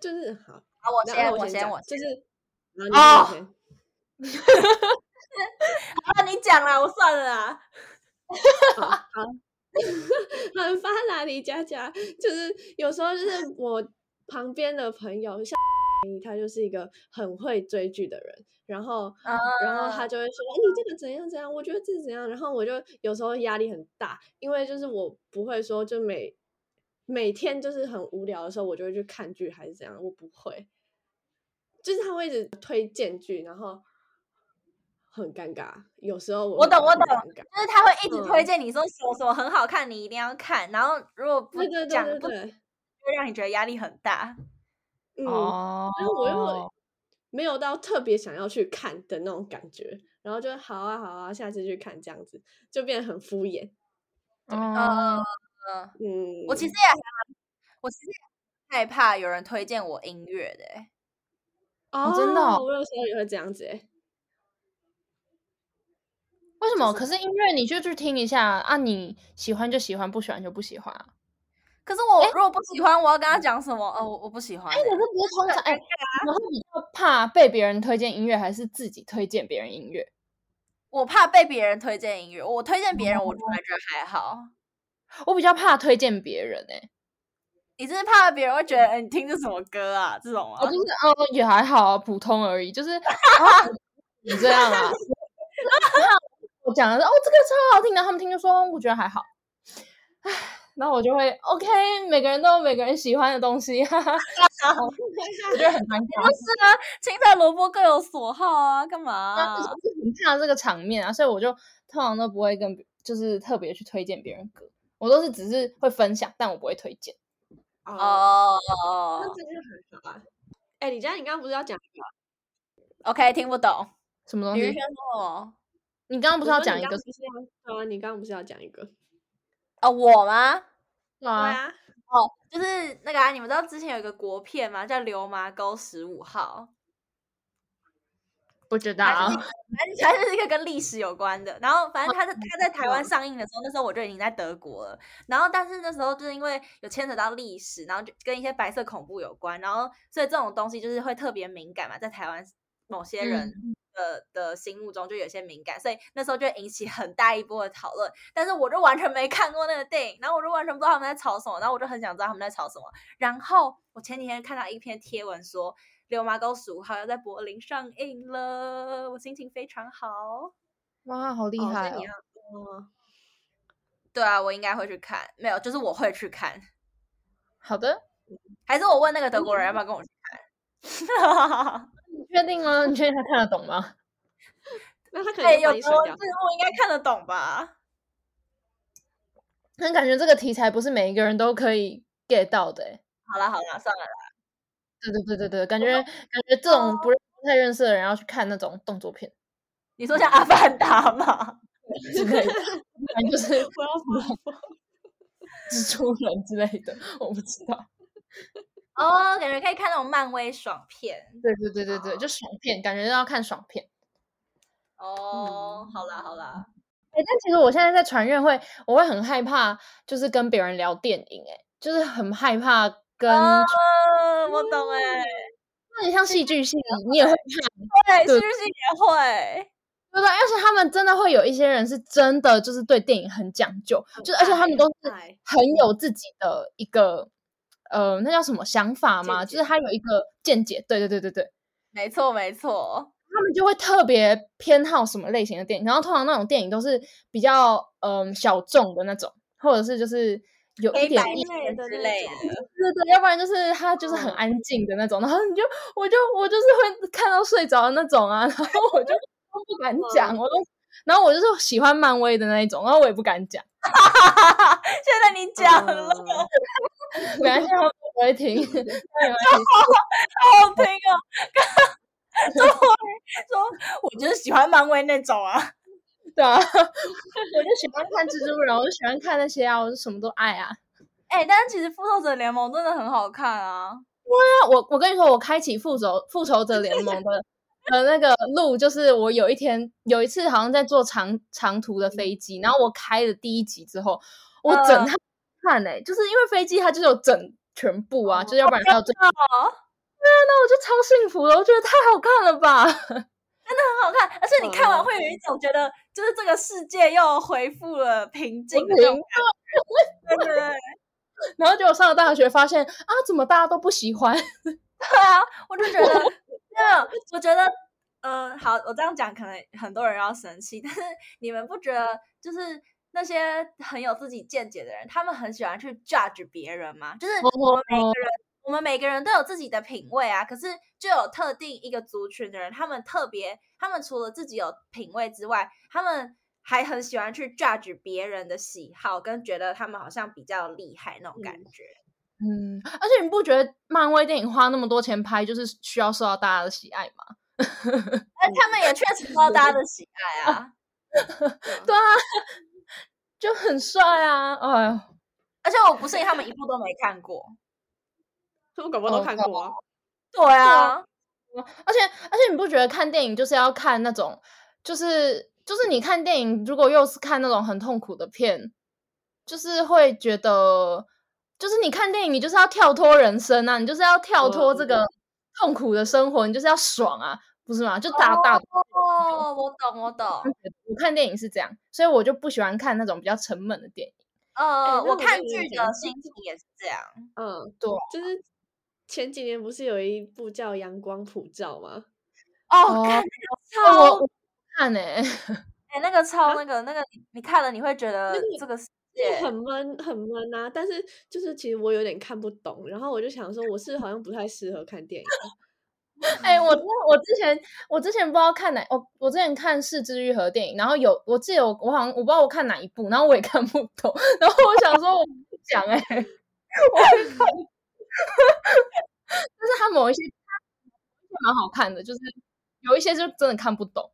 Speaker 3: 就是好。
Speaker 1: 好，我先，
Speaker 3: 我
Speaker 1: 先，我
Speaker 3: 就是
Speaker 1: 啊，那 [laughs] 你讲了，我算了啊。
Speaker 3: 好，好 [laughs] 很发达李佳佳，就是有时候就是我旁边的朋友，像他就是一个很会追剧的人，然后，uh, 然后他就会说，哎，你这个怎样怎样？我觉得这是怎样，然后我就有时候压力很大，因为就是我不会说，就每每天就是很无聊的时候，我就会去看剧还是怎样，我不会，就是他会一直推荐剧，然后。很尴尬，有时候我
Speaker 1: 我懂我懂，就是他会一直推荐你说什么什么很好看，你一定要看。然后如果不讲，不会让你觉得压力很大。
Speaker 3: 嗯，然后我又没有到特别想要去看的那种感觉，然后就好啊好啊，下次去看这样子，就变得很敷衍。
Speaker 1: 嗯嗯，我其实也还，我其实也害怕有人推荐我音乐的。
Speaker 3: 哦，真的，我有时候也会这样子诶。
Speaker 2: 为什么？可是音乐你就去听一下啊，你喜欢就喜欢，不喜欢就不喜欢。
Speaker 1: 可是我如果不喜欢，我要跟他讲什么？哦，我我不喜欢。哎，
Speaker 2: 我是不是通常哎，然后比较怕被别人推荐音乐，还是自己推荐别人音乐？
Speaker 1: 我怕被别人推荐音乐，我推荐别人，我本来觉得还好。
Speaker 2: 我比较怕推荐别人哎。
Speaker 1: 你是怕别人会觉得哎你听的什么歌啊？这种啊？
Speaker 2: 我就是哦，也还好，啊普通而已，就是 [laughs] 你这样啊。[laughs] 我讲的是哦，这个超好听的，他们听就说我觉得还好，唉，然后我就会 OK，每个人都有每个人喜欢的东西，哈哈，[laughs] 我觉得很尴尬。
Speaker 1: 不是啊，青菜萝卜各有所好啊，干嘛、啊？
Speaker 2: 就是很怕这个场面啊，所以我就通常都不会跟，就是特别去推荐别人歌，我都是只是会分享，但我不会推荐。
Speaker 1: 哦，
Speaker 3: 那这就很好啊。哎，李佳，你刚刚不是要讲什么
Speaker 1: ？OK，听不懂
Speaker 2: 什么东西？你刚刚不是要讲一个？
Speaker 3: 啊，你刚刚不是要讲一个？
Speaker 1: 哦，我吗？
Speaker 2: 对啊。
Speaker 1: 哦，就是那个啊，你们知道之前有一个国片吗？叫《流麻沟十五号》。
Speaker 2: 不知道。
Speaker 1: 反正它是一个跟历史有关的。然后，反正他在他在台湾上映的时候，那时候我就已经在德国了。然后，但是那时候就是因为有牵扯到历史，然后就跟一些白色恐怖有关，然后所以这种东西就是会特别敏感嘛，在台湾某些人。嗯的的心目中就有些敏感，所以那时候就引起很大一波的讨论。但是我就完全没看过那个电影，然后我就完全不知道他们在吵什么，然后我就很想知道他们在吵什么。然后我前几天看到一篇贴文说《流麻沟十五号》要在柏林上映了，我心情非常好。
Speaker 2: 哇，好厉害哦！
Speaker 3: 哦
Speaker 1: 对啊，我应该会去看。没有，就是我会去看。
Speaker 2: 好的，
Speaker 1: 还是我问那个德国人要不要跟我去看？[laughs]
Speaker 2: 你确定吗？你确定他看得懂吗？[laughs]
Speaker 3: 那他可能有字幕，
Speaker 1: 应该看得懂吧？
Speaker 2: 但感觉这个题材不是每一个人都可以 get 到的。
Speaker 1: 好了好了，算了啦。
Speaker 2: 对对对对对，感觉感觉这种不不太认识的人要去看那种动作片。[laughs]
Speaker 1: 你说像《阿凡达》吗？[laughs]
Speaker 2: 之类的，反正就是 [laughs] 不要什么蜘蛛人之类的，我不知道。
Speaker 1: 哦，感觉可以看那种漫威爽片。
Speaker 2: 对对对对对，就爽片，感觉要看爽片。
Speaker 1: 哦，好啦好啦。
Speaker 2: 哎，但其实我现在在传院会，我会很害怕，就是跟别人聊电影，哎，就是很害怕跟。
Speaker 1: 我懂哎。
Speaker 2: 那你像戏剧性，你也会看？
Speaker 1: 对，戏剧性也会。
Speaker 2: 对吧？而且他们真的会有一些人是真的，就是对电影很讲究，就而且他们都是很有自己的一个。呃，那叫什么想法吗？就是他有一个见解，对对对对对，
Speaker 1: 没错没错，
Speaker 2: 他们就会特别偏好什么类型的电影，然后通常那种电影都是比较嗯、呃、小众的那种，或者是就是有一点意思
Speaker 1: 之类的，对
Speaker 2: 对对，要不然就是他就是很安静的那种，然后你就我就我就是会看到睡着的那种啊，[laughs] 然后我就都不敢讲，我都，然后我就是喜欢漫威的那一种，然后我也不敢讲。
Speaker 1: 哈哈哈哈现在你讲了，
Speaker 2: 没关系，我不会听，[laughs] 好。
Speaker 1: 好听啊！[laughs] 终于说，我就是喜欢漫威那种啊，
Speaker 2: 对啊，[laughs] 我就喜欢看蜘蛛人，我就喜欢看那些啊，我就什么都爱啊。
Speaker 1: 哎、欸，但是其实复仇者联盟真的很好看啊！
Speaker 2: 对啊，我我跟你说，我开启复仇复仇者联盟的。呃，那个路就是我有一天有一次好像在坐长长途的飞机，然后我开了第一集之后，我整趟看哎、欸，就是因为飞机它就是有整全部啊，就是要不然要最，对对啊，那我就超幸福了，我觉得太好看了吧，真
Speaker 1: 的很好看，而且你看完会有一种觉得，就是这个世界又恢复了平静的那种感觉，对对对。
Speaker 2: 然后结果上了大学，发现啊，怎么大家都不喜欢？
Speaker 1: 对啊，我就觉得，[laughs] 那，我觉得，嗯、呃，好，我这样讲可能很多人要生气，但是你们不觉得，就是那些很有自己见解的人，他们很喜欢去 judge 别人吗？就是我们每个人，我们每个人都有自己的品味啊，可是就有特定一个族群的人，他们特别，他们除了自己有品味之外，他们。还很喜欢去 judge 别人的喜好，跟觉得他们好像比较厉害那种感觉。
Speaker 2: 嗯，而且你不觉得漫威电影花那么多钱拍，就是需要受到大家的喜爱吗？[laughs]
Speaker 1: 哎，他们也确实受到大家的喜爱啊。
Speaker 2: 对啊，[laughs] [laughs] 就很帅啊！哎呦，
Speaker 1: 而且我不信他们一部都没看过，
Speaker 3: 他们搞不好都看过啊。
Speaker 1: 对啊，
Speaker 2: 而且而且你不觉得看电影就是要看那种，就是。就是你看电影，如果又是看那种很痛苦的片，就是会觉得，就是你看电影，你就是要跳脱人生啊，你就是要跳脱这个痛苦的生活，你就是要爽啊，不是吗？就大大
Speaker 1: 哦，我懂我懂。
Speaker 2: 我看电影是这样，所以我就不喜欢看那种比较沉闷的电影。
Speaker 1: 呃，我看剧的心情也是这样。
Speaker 3: 嗯，对，就是前几年不是有一部叫《阳光普照》吗？
Speaker 1: 哦，看那个超。
Speaker 2: 看呢、欸，[laughs]
Speaker 1: 哎、欸，那个超那个、啊、那个，你看了你会觉得这个世界
Speaker 3: 很闷很闷啊！但是就是其实我有点看不懂，然后我就想说，我是好像不太适合看电影。[laughs]
Speaker 2: 哎、欸，我我之前我之前不知道看哪，我我之前看四之愈合电影，然后有我记得我我好像我不知道我看哪一部，然后我也看不懂，[laughs] 然后我想说我不讲哎、欸，我会看，[laughs] 但是他某一些蛮好看的，就是有一些就真的看不懂。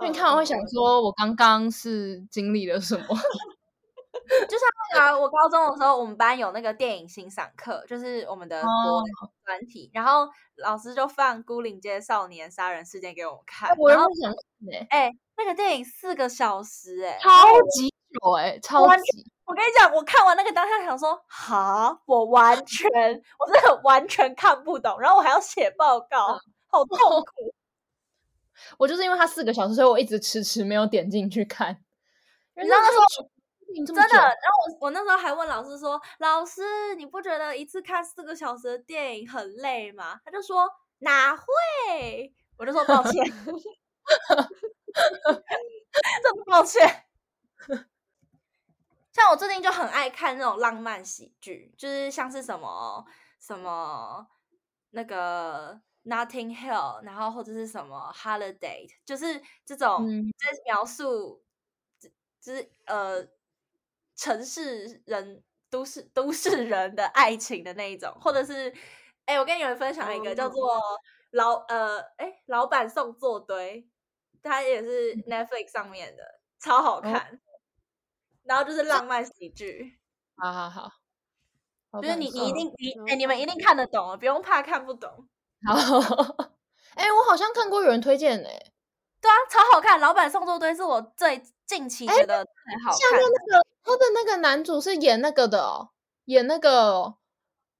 Speaker 2: 因为你看，完会想说，我刚刚是经历了什么？[laughs]
Speaker 1: 就像那个，我高中的时候，我们班有那个电影欣赏课，就是我们的国文专题，然后老师就放《孤岭街少年杀人事件》给我们看。
Speaker 2: 我也想看
Speaker 1: 哎，那个电影四个小时，哎，
Speaker 2: 超级久，哎，超级。
Speaker 1: 我跟你讲，我看完那个当下想说，哈，我完全，我真的完全看不懂，然后我还要写报告，好痛苦。[laughs]
Speaker 2: 我就是因为他四个小时，所以我一直迟迟没有点进去看。
Speaker 1: 你知道那时候真的，然后我我那时候还问老师说：“老师，你不觉得一次看四个小时的电影很累吗？”他就说：“哪会？”我就说：“抱歉 [laughs] [laughs] 真的抱歉。”像我最近就很爱看那种浪漫喜剧，就是像是什么什么那个。Notting Hill，然后或者是什么 Holiday，就是这种在描述，就、嗯、是呃城市人、都市都市人的爱情的那一种，或者是哎，我跟你们分享一个、哦、叫做老呃哎老板送作堆，它也是 Netflix 上面的，嗯、超好看，哦、然后就是浪漫喜剧，
Speaker 2: 好好好，
Speaker 1: 就是你你一定你哎你们一定看得懂，不用怕看不懂。
Speaker 2: 好，[laughs] 哎、欸，我好像看过有人推荐哎、欸，
Speaker 1: 对啊，超好看。老板送作堆是我最近期觉得最好看。
Speaker 2: 下面那个他的那个男主是演那个的、哦，演那个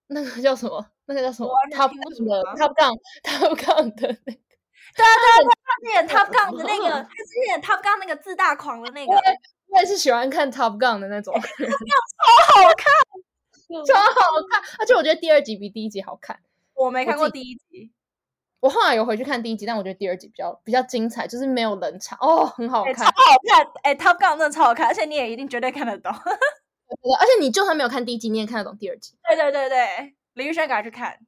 Speaker 2: 那个叫什么？那个叫什么？Top Gun 的 [laughs] Top Gun，Top Gun 的那个。
Speaker 1: 对啊对啊，他是演 [laughs] Top Gun 的那个，他是演 Top Gun 那个自大狂的那个。
Speaker 2: 我也是喜欢看 Top Gun 的那种，[laughs]
Speaker 1: 超好看，
Speaker 2: 超好看，而且我觉得第二集比第一集好看。
Speaker 1: 我没看过第一集。
Speaker 2: 我，我后来有回去看第一集，但我觉得第二集比较比较精彩，就是没有冷场。哦，很好看，欸、
Speaker 1: 超好看，哎、欸、，Top Gun 真的超好看，而且你也一定绝对看得懂，
Speaker 2: 而且你就算没有看第一集，你也看得懂第二集。
Speaker 1: 对对对对，李宇轩赶快去看，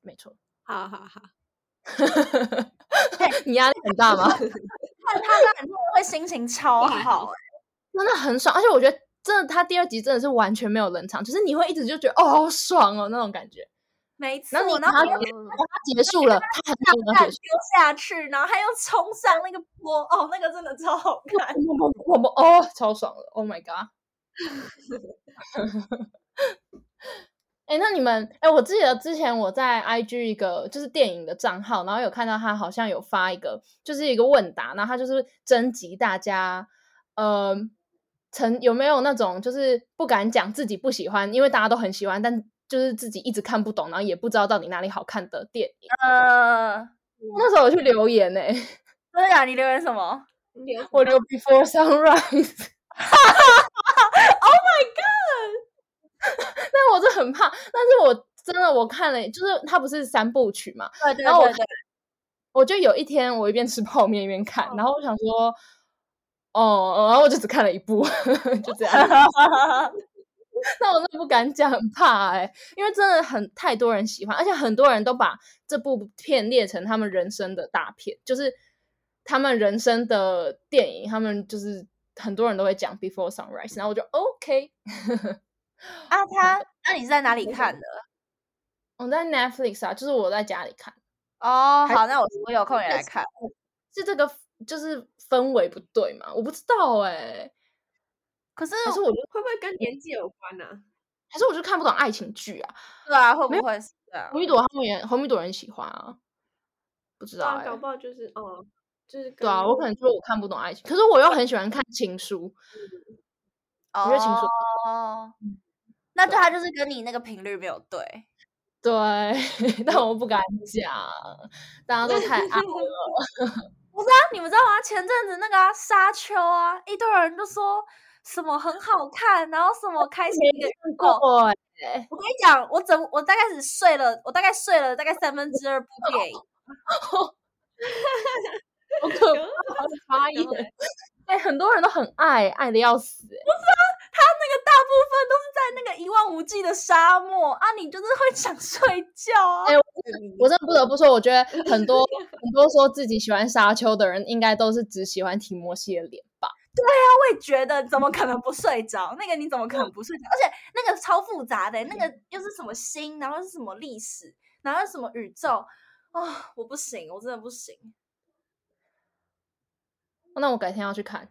Speaker 2: 没错，
Speaker 3: 好好好，[laughs]
Speaker 2: 你压力很大吗？
Speaker 1: 看 [laughs] 他那很多人会心情超好，
Speaker 2: 真的很爽，而且我觉得真的他第二集真的是完全没有冷场，就是你会一直就觉得哦好爽哦那种感觉。
Speaker 1: 没错，
Speaker 2: 然后
Speaker 1: 然后他
Speaker 2: 结束了，他
Speaker 1: 他丢下去，然后他又冲上那个坡，哦，那个真的超好看，
Speaker 2: 我们哦，超爽了，Oh my god！[laughs] 哎，那你们，哎，我记得之前我在 IG 一个就是电影的账号，然后有看到他好像有发一个，就是一个问答，然后他就是征集大家，呃，曾有没有那种就是不敢讲自己不喜欢，因为大家都很喜欢，但就是自己一直看不懂，然后也不知道到底哪里好看的电影。
Speaker 1: 呃，
Speaker 2: 那时候我去留言呢、欸，
Speaker 1: 真的呀？你留言什么？
Speaker 3: 留
Speaker 2: 我留 Before Sunrise。[laughs] [laughs]
Speaker 1: Oh my god！[laughs]
Speaker 2: 但我是很怕，但是我真的我看了，就是它不是三部曲嘛，
Speaker 1: 对对
Speaker 2: 然后我
Speaker 1: 对对，
Speaker 2: 我就有一天我一边吃泡面一边看，然后我想说，哦，然后我就只看了一部，[laughs] 就这样。[laughs] 那我真的不敢讲，很怕哎、欸，因为真的很太多人喜欢，而且很多人都把这部片列成他们人生的大片，就是他们人生的电影，他们就是很多人都会讲 Before Sunrise，然后我就 OK。[laughs]
Speaker 1: 啊，他，那你是在哪里看的？
Speaker 2: 我在 Netflix 啊，就是我在家里看。
Speaker 1: 哦，好，那我我有空也来看。
Speaker 2: 是这个就是氛围不对嘛？我不知道哎、欸。
Speaker 1: 可是
Speaker 2: 可是我就
Speaker 3: 会不会跟年纪有关呢、啊？
Speaker 2: 还是我就看不懂爱情剧啊？
Speaker 1: 对啊，会不会是这样？
Speaker 2: 红米朵他们也红米朵人喜欢啊，不知道、欸
Speaker 3: 啊、搞不好就是哦，就是
Speaker 2: 对啊，我可能说我看不懂爱情，可是我又很喜欢看情书。[laughs]
Speaker 1: 哦，
Speaker 2: 我觉得情书
Speaker 1: 哦，那就他就是跟你那个频率没有对。
Speaker 2: 对，[laughs] 但我不敢讲，大家都太爱了。[laughs]
Speaker 1: 不是啊，你们知道吗？前阵子那个啊，沙丘啊，一堆人都说。什么很好看，然后什么开心一个预告。我跟你讲，我整我大概只睡了，我大概睡了大概三分之二部电影。[laughs]
Speaker 2: 好可怕！发言，[laughs] 哎，很多人都很爱，爱的要死。不是
Speaker 1: 啊，他那个大部分都是在那个一望无际的沙漠啊，你就是会想睡觉啊。
Speaker 2: 哎，我真的不得不说，我觉得很多 [laughs] 很多说自己喜欢沙丘的人，应该都是只喜欢提摩西的脸吧。
Speaker 1: 对啊，我也觉得，怎么可能不睡着？那个你怎么可能不睡着？而且那个超复杂的，那个又是什么星，然后是什么历史，然后是什么宇宙啊、哦！我不行，我真的不行。
Speaker 2: 那我改天要去看。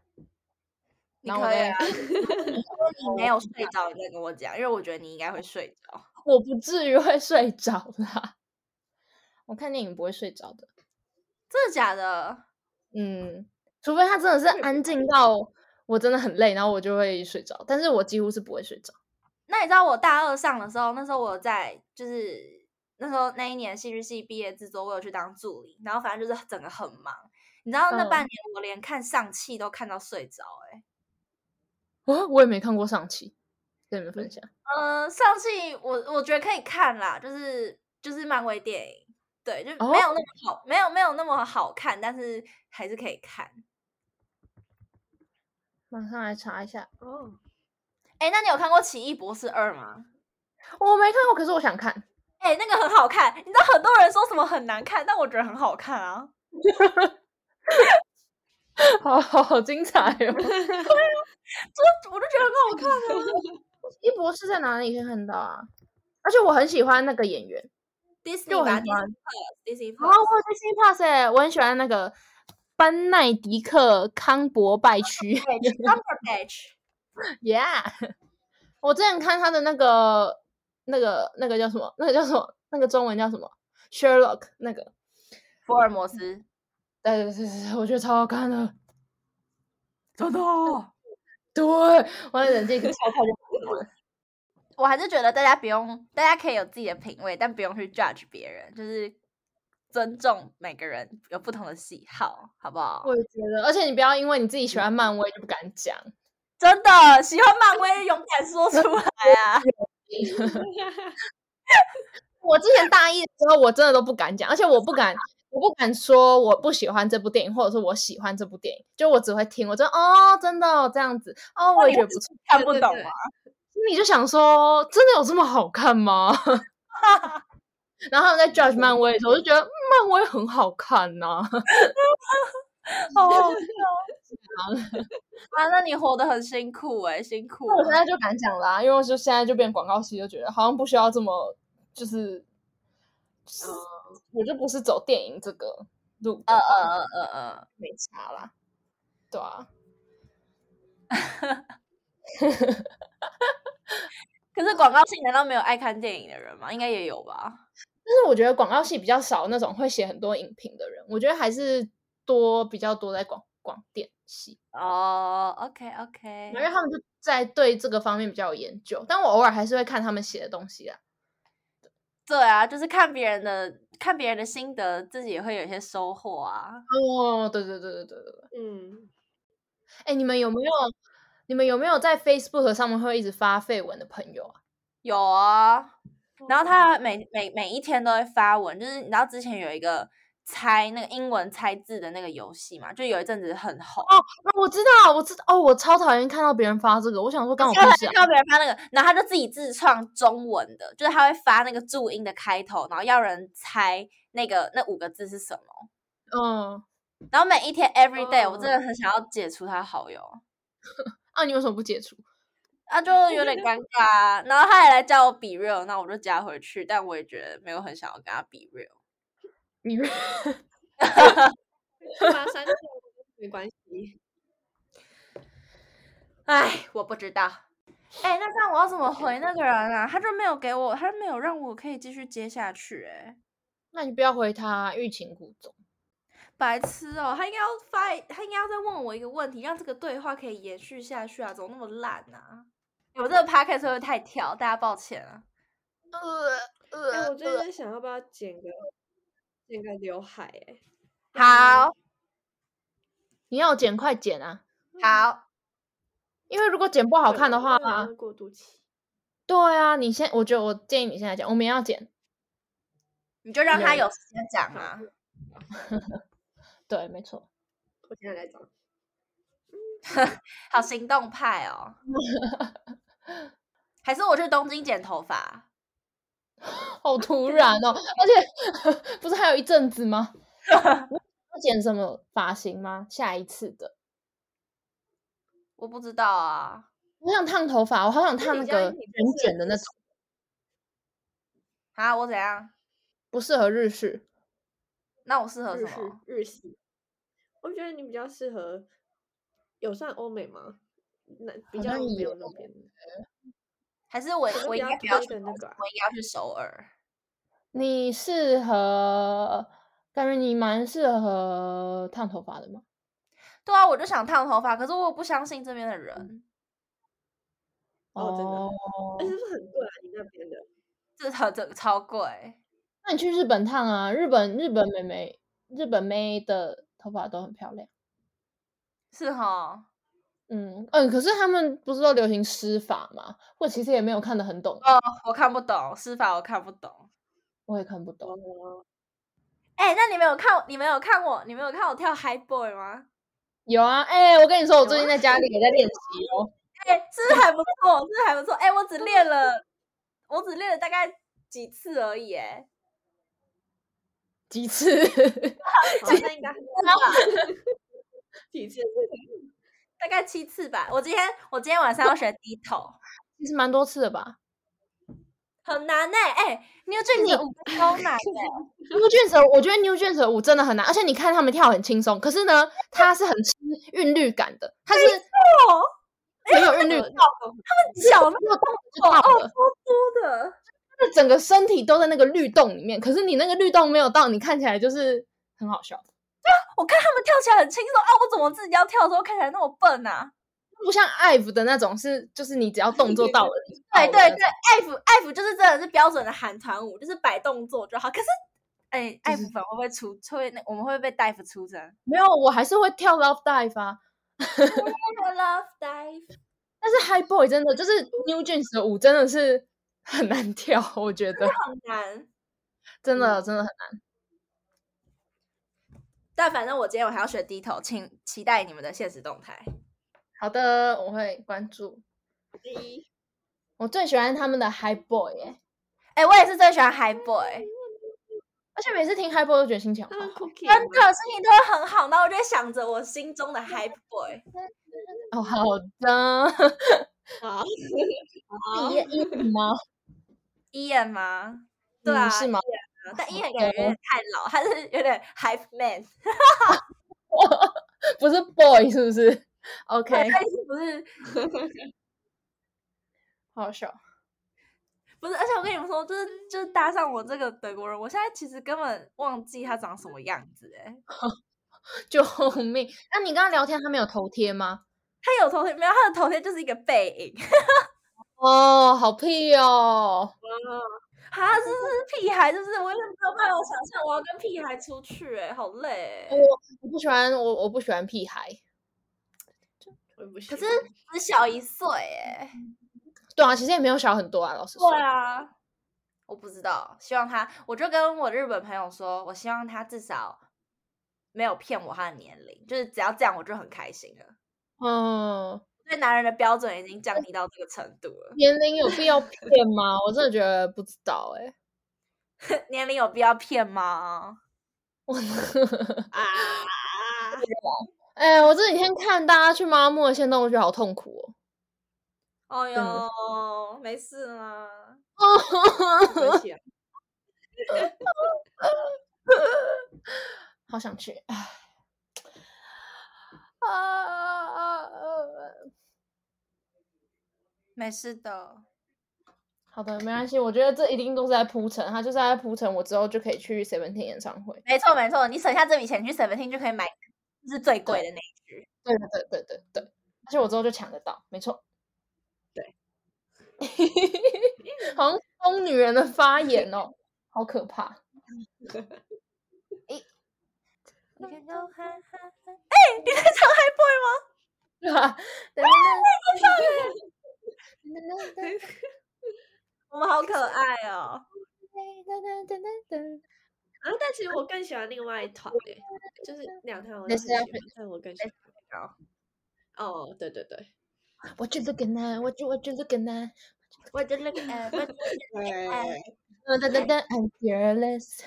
Speaker 1: 你可以啊。[laughs] 如果你 [laughs] 没有睡着，你再跟我讲，因为我觉得你应该会睡着。
Speaker 2: 我不至于会睡着啦。我看电影不会睡着的。
Speaker 1: 真的假的？
Speaker 2: 嗯。除非他真的是安静到我真的很累，然后我就会睡着。但是我几乎是不会睡着。
Speaker 1: 那你知道我大二上的时候，那时候我在就是那时候那一年戏剧系毕业制作，我有去当助理，然后反正就是整个很忙。你知道那半年我连看上气都看到睡着哎、欸。
Speaker 2: 我我也没看过上期，跟你们分享。
Speaker 1: 嗯、呃，上期我我觉得可以看啦，就是就是漫威电影，对，就没有那么好，哦、没有没有那么好看，但是还是可以看。
Speaker 2: 马上来查一下
Speaker 1: 哦。哎，那你有看过《奇异博士二》吗？
Speaker 2: 我没看过，可是我想看。
Speaker 1: 哎，那个很好看。你知道很多人说什么很难看，但我觉得很好看啊。[laughs]
Speaker 2: 好好好精彩哦！[laughs] 对啊，
Speaker 1: 就我都觉得很好看啊。[laughs]
Speaker 2: 一博士在哪里可以看到啊？而且我很喜欢那个演员。
Speaker 1: Disney 吧，Disney Plus。
Speaker 2: 哦，我 Disney Plus 哎，我很喜欢那个。班奈迪克·康伯拜区，[laughs] Yeah，[laughs] 我之前看他的那个、那个、那个叫什么？那个叫什么？那个中文叫什么？Sherlock 那个
Speaker 1: 福尔摩斯。
Speaker 2: 对对对对，我觉得超好看的，
Speaker 1: 真的。[laughs]
Speaker 2: 对，我的眼睛超看就
Speaker 1: 我还是觉得大家不用，大家可以有自己的品味，但不用去 judge 别人，就是。尊重每个人有不同的喜好，好不好？
Speaker 2: 我也觉得，而且你不要因为你自己喜欢漫威就不敢讲。
Speaker 1: 真的，喜欢漫威勇敢说出来啊！[laughs]
Speaker 2: 我之前大一的时候，我真的都不敢讲，而且我不敢，我不敢说我不喜欢这部电影，或者说我喜欢这部电影，就我只会听，我就哦，真的、哦、这样子哦，我也觉得不错，
Speaker 1: 看不懂啊？
Speaker 2: 你就想说，真的有这么好看吗？[laughs] 然后他们在 [laughs] judge 漫威的时候，我就觉得漫威很好看呐、啊，[laughs]
Speaker 1: 好好笑啊！那你活得很辛苦哎、欸，辛苦。
Speaker 2: 我现在就敢讲啦、啊，因为我就现在就变广告系，就觉得好像不需要这么，就是嗯、我就不是走电影这个路。
Speaker 1: 嗯嗯嗯嗯嗯，
Speaker 2: 没差啦。对啊。[laughs]
Speaker 1: 可是广告系难道没有爱看电影的人吗？应该也有吧。
Speaker 2: 但是我觉得广告系比较少那种会写很多影评的人，我觉得还是多比较多在广广电系
Speaker 1: 哦。Oh, OK OK，
Speaker 2: 因为他们就在对这个方面比较有研究，但我偶尔还是会看他们写的东西啊。
Speaker 1: 对啊，就是看别人的，看别人的心得，自己也会有一些收获啊。
Speaker 2: 哦，对对对对对对，
Speaker 3: 嗯。
Speaker 2: 哎，你们有没有？你们有没有在 Facebook 上面会一直发绯闻的朋友啊？
Speaker 1: 有啊，然后他每每每一天都会发文，就是你知道之前有一个猜那个英文猜字的那个游戏嘛，就有一阵子很红。
Speaker 2: 哦，我知道，我知道，哦，我超讨厌看到别人发这个，我想说刚好看到别
Speaker 1: 人发那个，然后他就自己自创中文的，就是他会发那个注音的开头，然后要人猜那个那五个字是什么。
Speaker 2: 嗯，
Speaker 1: 然后每一天 every day，我真的很想要解除他好友。[laughs]
Speaker 2: 啊，你为什么不解除？
Speaker 1: 啊，就有点尴尬。然后他也来叫我 be real，那我就加回去。但我也觉得没有很想要跟他 be real。
Speaker 2: Be real，
Speaker 3: 把删掉没关系。
Speaker 1: 哎，我不知道。哎，那这样我要怎么回那个人啊？他就没有给我，他没有让我可以继续接下去。哎，
Speaker 2: 那你不要回他，欲擒故纵。
Speaker 1: 白痴哦，他应该要发，他应该要再问我一个问题，让这个对话可以延续下去啊！怎么那么烂啊？我这个 podcast 会不会太跳？大家抱歉啊。
Speaker 3: 呃呃、欸，我最近在想要不要剪个剪个刘海？哎，
Speaker 1: 好，
Speaker 2: 你要剪快剪啊！
Speaker 1: 好，
Speaker 2: 因为如果剪不好看的话，
Speaker 3: 过渡期。
Speaker 2: 对啊，你先，我觉得我建议你现在剪，我们要剪，
Speaker 1: 你就让他有时间讲啊。[laughs] [laughs]
Speaker 2: 对，没错，
Speaker 3: 我现在来找，[laughs]
Speaker 1: 好行动派哦，还是我去东京剪头发，[laughs]
Speaker 2: 好突然哦，而且 [laughs] 不是还有一阵子吗？[laughs] 要剪什么发型吗？下一次的，
Speaker 1: 我不知道啊，
Speaker 2: 我想烫头发，我好想烫那个卷卷的那种，
Speaker 1: 啊，我怎样？
Speaker 2: 不适合日式，
Speaker 1: 那我适合什么？
Speaker 3: 日系。我觉得你比较适合，有算欧美吗？那比较没有那边，
Speaker 1: 还是我我应该不要去那个，我应该要去首尔。
Speaker 2: 你适合，感觉你蛮适合烫头发的吗？
Speaker 1: 对啊，我就想烫头发，可是我不相信这边的人。
Speaker 3: 哦，真的？那是不是很贵啊？你那边的？
Speaker 1: 这超这超贵。
Speaker 2: 那你去日本烫啊？日本日本妹妹，日本妹的。头发都很漂亮，
Speaker 1: 是哈，
Speaker 2: 嗯嗯，可是他们不是都流行施法吗？我其实也没有看得很懂
Speaker 1: 哦，我看不懂施法，我看不懂，
Speaker 2: 我也看不懂。
Speaker 1: 哎、欸，那你没有看，你没有看我，你没有看我跳 High Boy 吗？
Speaker 2: 有啊，哎、欸，我跟你说，我最近在家里也在练习哦。[laughs]
Speaker 1: 哎、欸，是不是还不错？是不是还不错？哎、欸，我只练了，我只练了大概几次而已，哎。
Speaker 2: 几次？[laughs]
Speaker 3: 好像应该几次？[laughs]
Speaker 1: 大概七次吧。我今天我今天晚上要学低头，[laughs]
Speaker 2: 其实蛮多次的吧。
Speaker 1: 很难呢、欸，哎、欸、，New [laughs] Jeans 的舞超难的、[laughs] 欸。
Speaker 2: New Jeans，我觉得 New Jeans 的舞真的很难，而且你看他们跳很轻松，可是呢，它是很吃韵律感的，它是没有韵律，
Speaker 1: 他们脚那么大，哦，多多的。
Speaker 2: 整个身体都在那个律动里面，可是你那个律动没有到，你看起来就是很好笑。
Speaker 1: 对啊，我看他们跳起来很轻松啊，我怎么自己要跳的时候看起来那么笨啊？
Speaker 2: 不像 IVE 的那种，是就是你只要动作到了，
Speaker 1: 对对对，IVE IVE 就是真的是标准的韩团舞，就是摆动作就好。可是，哎，IVE 粉会不会出？会那我们会不会被 dive 出征？
Speaker 2: 没有，我还是会跳 Love Dive 啊。[laughs]
Speaker 1: Love Dive，
Speaker 2: 但是 High Boy 真的就是 New Jeans 的舞真的是。很难跳，我觉得
Speaker 1: 很难，
Speaker 2: 真的真的很难。
Speaker 1: 但反正我今天我还要学低头，请期待你们的现实动态。
Speaker 2: 好的，我会关注。
Speaker 3: 第一，
Speaker 2: 我最喜欢他们的 High Boy，哎，
Speaker 1: 哎，我也是最喜欢 High Boy，
Speaker 2: 而且每次听 High Boy 都觉得心情好，好，
Speaker 1: 真的心情都会很好。然后我就会想着我心中的 High Boy。[laughs]
Speaker 2: 哦，好的，
Speaker 3: 好，[laughs]
Speaker 2: 一一吗
Speaker 1: ？Ian 吗？对啊，
Speaker 2: 是吗？
Speaker 1: 但 Ian 感觉有点太老，他是有点 hype man，[laughs]
Speaker 2: 不是 boy 是不是？[laughs] OK，
Speaker 1: 不是，[laughs]
Speaker 2: 好好笑，
Speaker 1: 不是。而且我跟你们说，就是就是搭上我这个德国人，我现在其实根本忘记他长什么样子，哎，
Speaker 2: 救命！那你跟他聊天，他没有头贴吗？
Speaker 1: 他有头贴，没有，他的头贴就是一个背影。
Speaker 2: 哦，好屁哦！
Speaker 1: 哈，这是屁孩，就是我有点没有办法想象我要跟屁孩出去，哎，好累。
Speaker 2: 我我不喜欢我我不喜欢屁孩，
Speaker 3: 我不喜欢。
Speaker 1: 可是只小一岁，哎。
Speaker 2: 对啊，其实也没有小很多啊，老师说。
Speaker 1: 对啊，我不知道，希望他，我就跟我日本朋友说，我希望他至少没有骗我他的年龄，就是只要这样，我就很开心了。
Speaker 2: 嗯。
Speaker 1: 对男人的标准已经降低到这个程度了。
Speaker 2: 年龄有必要 [laughs] 骗吗？我真的觉得不知道哎、
Speaker 1: 欸。[laughs] 年龄有必要骗吗？[laughs]
Speaker 3: 啊！
Speaker 2: 哎、欸，我这几天看大家去妈妈木的限动，我觉得好痛苦
Speaker 1: 哦。哎呦，没事啦。
Speaker 2: 好想去。啊！
Speaker 1: 没事的，
Speaker 2: 好的，没关系。我觉得这一定都是在铺陈，他就是在铺陈，我之后就可以去 Seventeen 演唱会。
Speaker 1: 没错，没错，你省下这笔钱去 Seventeen 就可以买，是最贵的那一支。
Speaker 2: 对对对对对对，而且我之后就抢得到，没错。
Speaker 3: 对，[laughs]
Speaker 2: 好像疯女人的发言哦，好可怕。[laughs] 哎，你在唱
Speaker 1: High Boy 吗？
Speaker 2: 对 [laughs] 吧？[laughs]
Speaker 1: 我们好可爱哦！[laughs]
Speaker 3: 啊，但其实我更喜欢另外一团诶，就是两团我都喜欢，但我更喜欢哦。哦，对对对，
Speaker 2: 我觉得更难，我觉我觉得更难，
Speaker 1: 我觉得更难，我觉得更难。
Speaker 2: 噔噔噔噔，I'm fearless。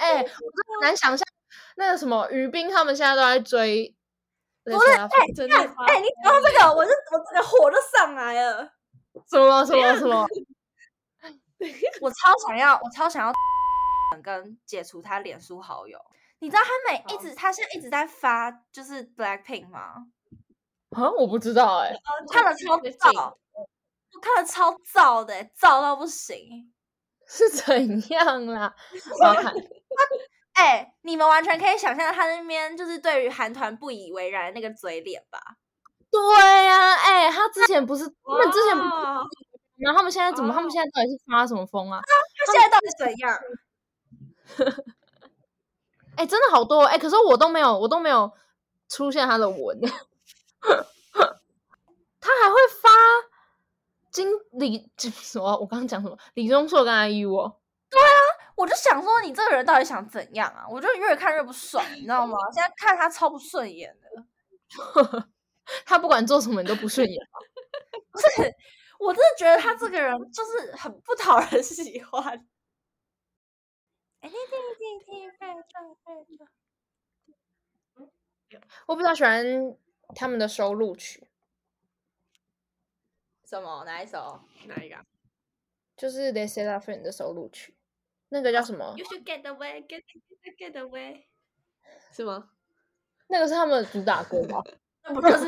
Speaker 2: 哎，[laughs] 我真的难想象那个什么于斌他们现在都在追。
Speaker 1: 不是，哎，哎，你讲到这个，我就我这个火都上来了。
Speaker 2: 什么什么什么？[laughs]
Speaker 1: 我超想要，我超想要 [laughs] 跟解除他脸书好友。你知道他每一直，他现在一直在发，就是 Blackpink 吗？
Speaker 2: 啊，我不知道哎。
Speaker 1: 看了超燥，我看了超燥的，燥到不行。
Speaker 2: 是怎样啦？[laughs]
Speaker 1: 哎、欸，你们完全可以想象他那边就是对于韩团不以为然的那个嘴脸吧？
Speaker 2: 对呀、啊，哎、欸，他之前不是，他们之前不是，然后他们现在怎么？他们现在到底是发什么疯啊？[laughs]
Speaker 1: 他现在到底怎样？[laughs]
Speaker 2: 哎、欸，真的好多哎、欸，可是我都没有，我都没有出现他的文。他还会发金李 [laughs] 什么？我刚刚讲什么？李钟硕跟阿 U 哦。
Speaker 1: 对啊。我就想说，你这个人到底想怎样啊？我就越看越不爽，你知道吗？现在看他超不顺眼的，[laughs]
Speaker 2: 他不管做什么你都不顺眼。[laughs]
Speaker 1: 不是，我真的觉得他这个人就是很不讨人喜欢。
Speaker 2: 我比较喜欢他们的收录曲。
Speaker 1: 什么？哪一首？
Speaker 3: 哪一个？
Speaker 2: 就是 Les Seraphim 的收录曲。那个叫什么？You
Speaker 3: should get away, get get away，是吗？
Speaker 2: 那个是他们的主打歌吗？[laughs]
Speaker 1: 那不就是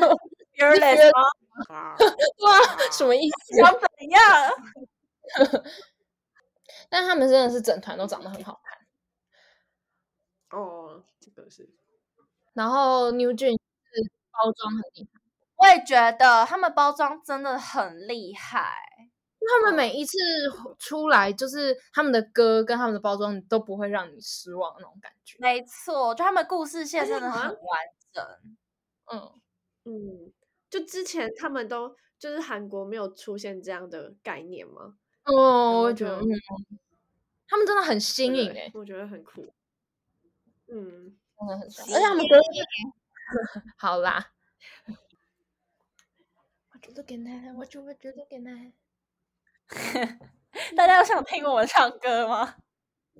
Speaker 1: Fearless 吗？[laughs]
Speaker 2: 哇，什么意思？
Speaker 1: 想怎样？[laughs]
Speaker 2: 但他们真的是整团都长得很好看。
Speaker 3: 哦，这个是。
Speaker 2: 然后 New Jeans 是包装很厉害，
Speaker 1: 我也觉得他们包装真的很厉害。
Speaker 2: 他们每一次出来，就是他们的歌跟他们的包装都不会让你失望那种感觉。
Speaker 1: 没错，就他们故事线真的很完整。
Speaker 2: 嗯
Speaker 3: 嗯，就之前他们都就是韩国没有出现这样的概念吗？
Speaker 2: 哦，我觉得，嗯，他们真的很新颖诶，
Speaker 3: 我觉得很酷。嗯，
Speaker 2: 真的很新颖，而且他们歌，[laughs] 好啦。我觉得给奶，我就会觉得给奶。[laughs]
Speaker 1: 大家有想听我们唱歌吗？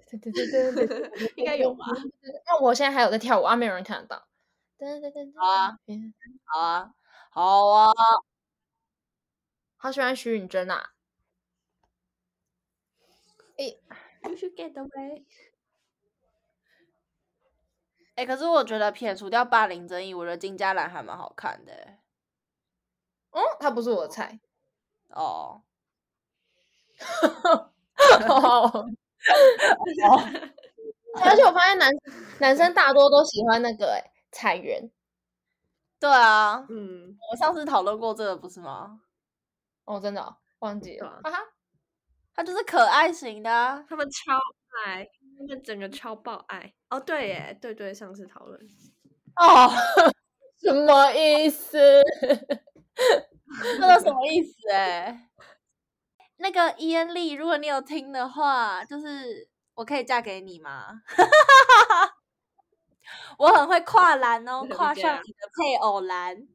Speaker 2: 对 [laughs] 对对对对，
Speaker 3: 应该有吧。
Speaker 2: 那我现在还有在跳舞啊，没有人看得到。
Speaker 1: 好啊，好啊，好啊，
Speaker 2: 好喜欢徐允珍啊！
Speaker 3: 哎，You should get away。
Speaker 1: 哎，可是我觉得撇除掉霸凌争议，我觉得金嘉兰还蛮好看的。
Speaker 2: 嗯，他不是我的菜。
Speaker 1: 哦。
Speaker 2: 哦，[laughs] 而且我发现男男生大多都喜欢那个哎彩源。
Speaker 1: 对啊，
Speaker 3: 嗯，
Speaker 1: 我上次讨论过这个不是吗？
Speaker 2: 哦，真的、哦、忘记了，哈哈。
Speaker 1: 他就是可爱型的、啊，
Speaker 3: 他们超爱，他们整个超爆爱。哦，对耶，对对，上次讨论。
Speaker 2: 哦，什么意思？[laughs]
Speaker 1: 那个什么意思？哎，那个伊恩利，如果你有听的话，就是我可以嫁给你吗？[laughs] 我很会跨栏哦，[laughs] 跨上你的配偶栏。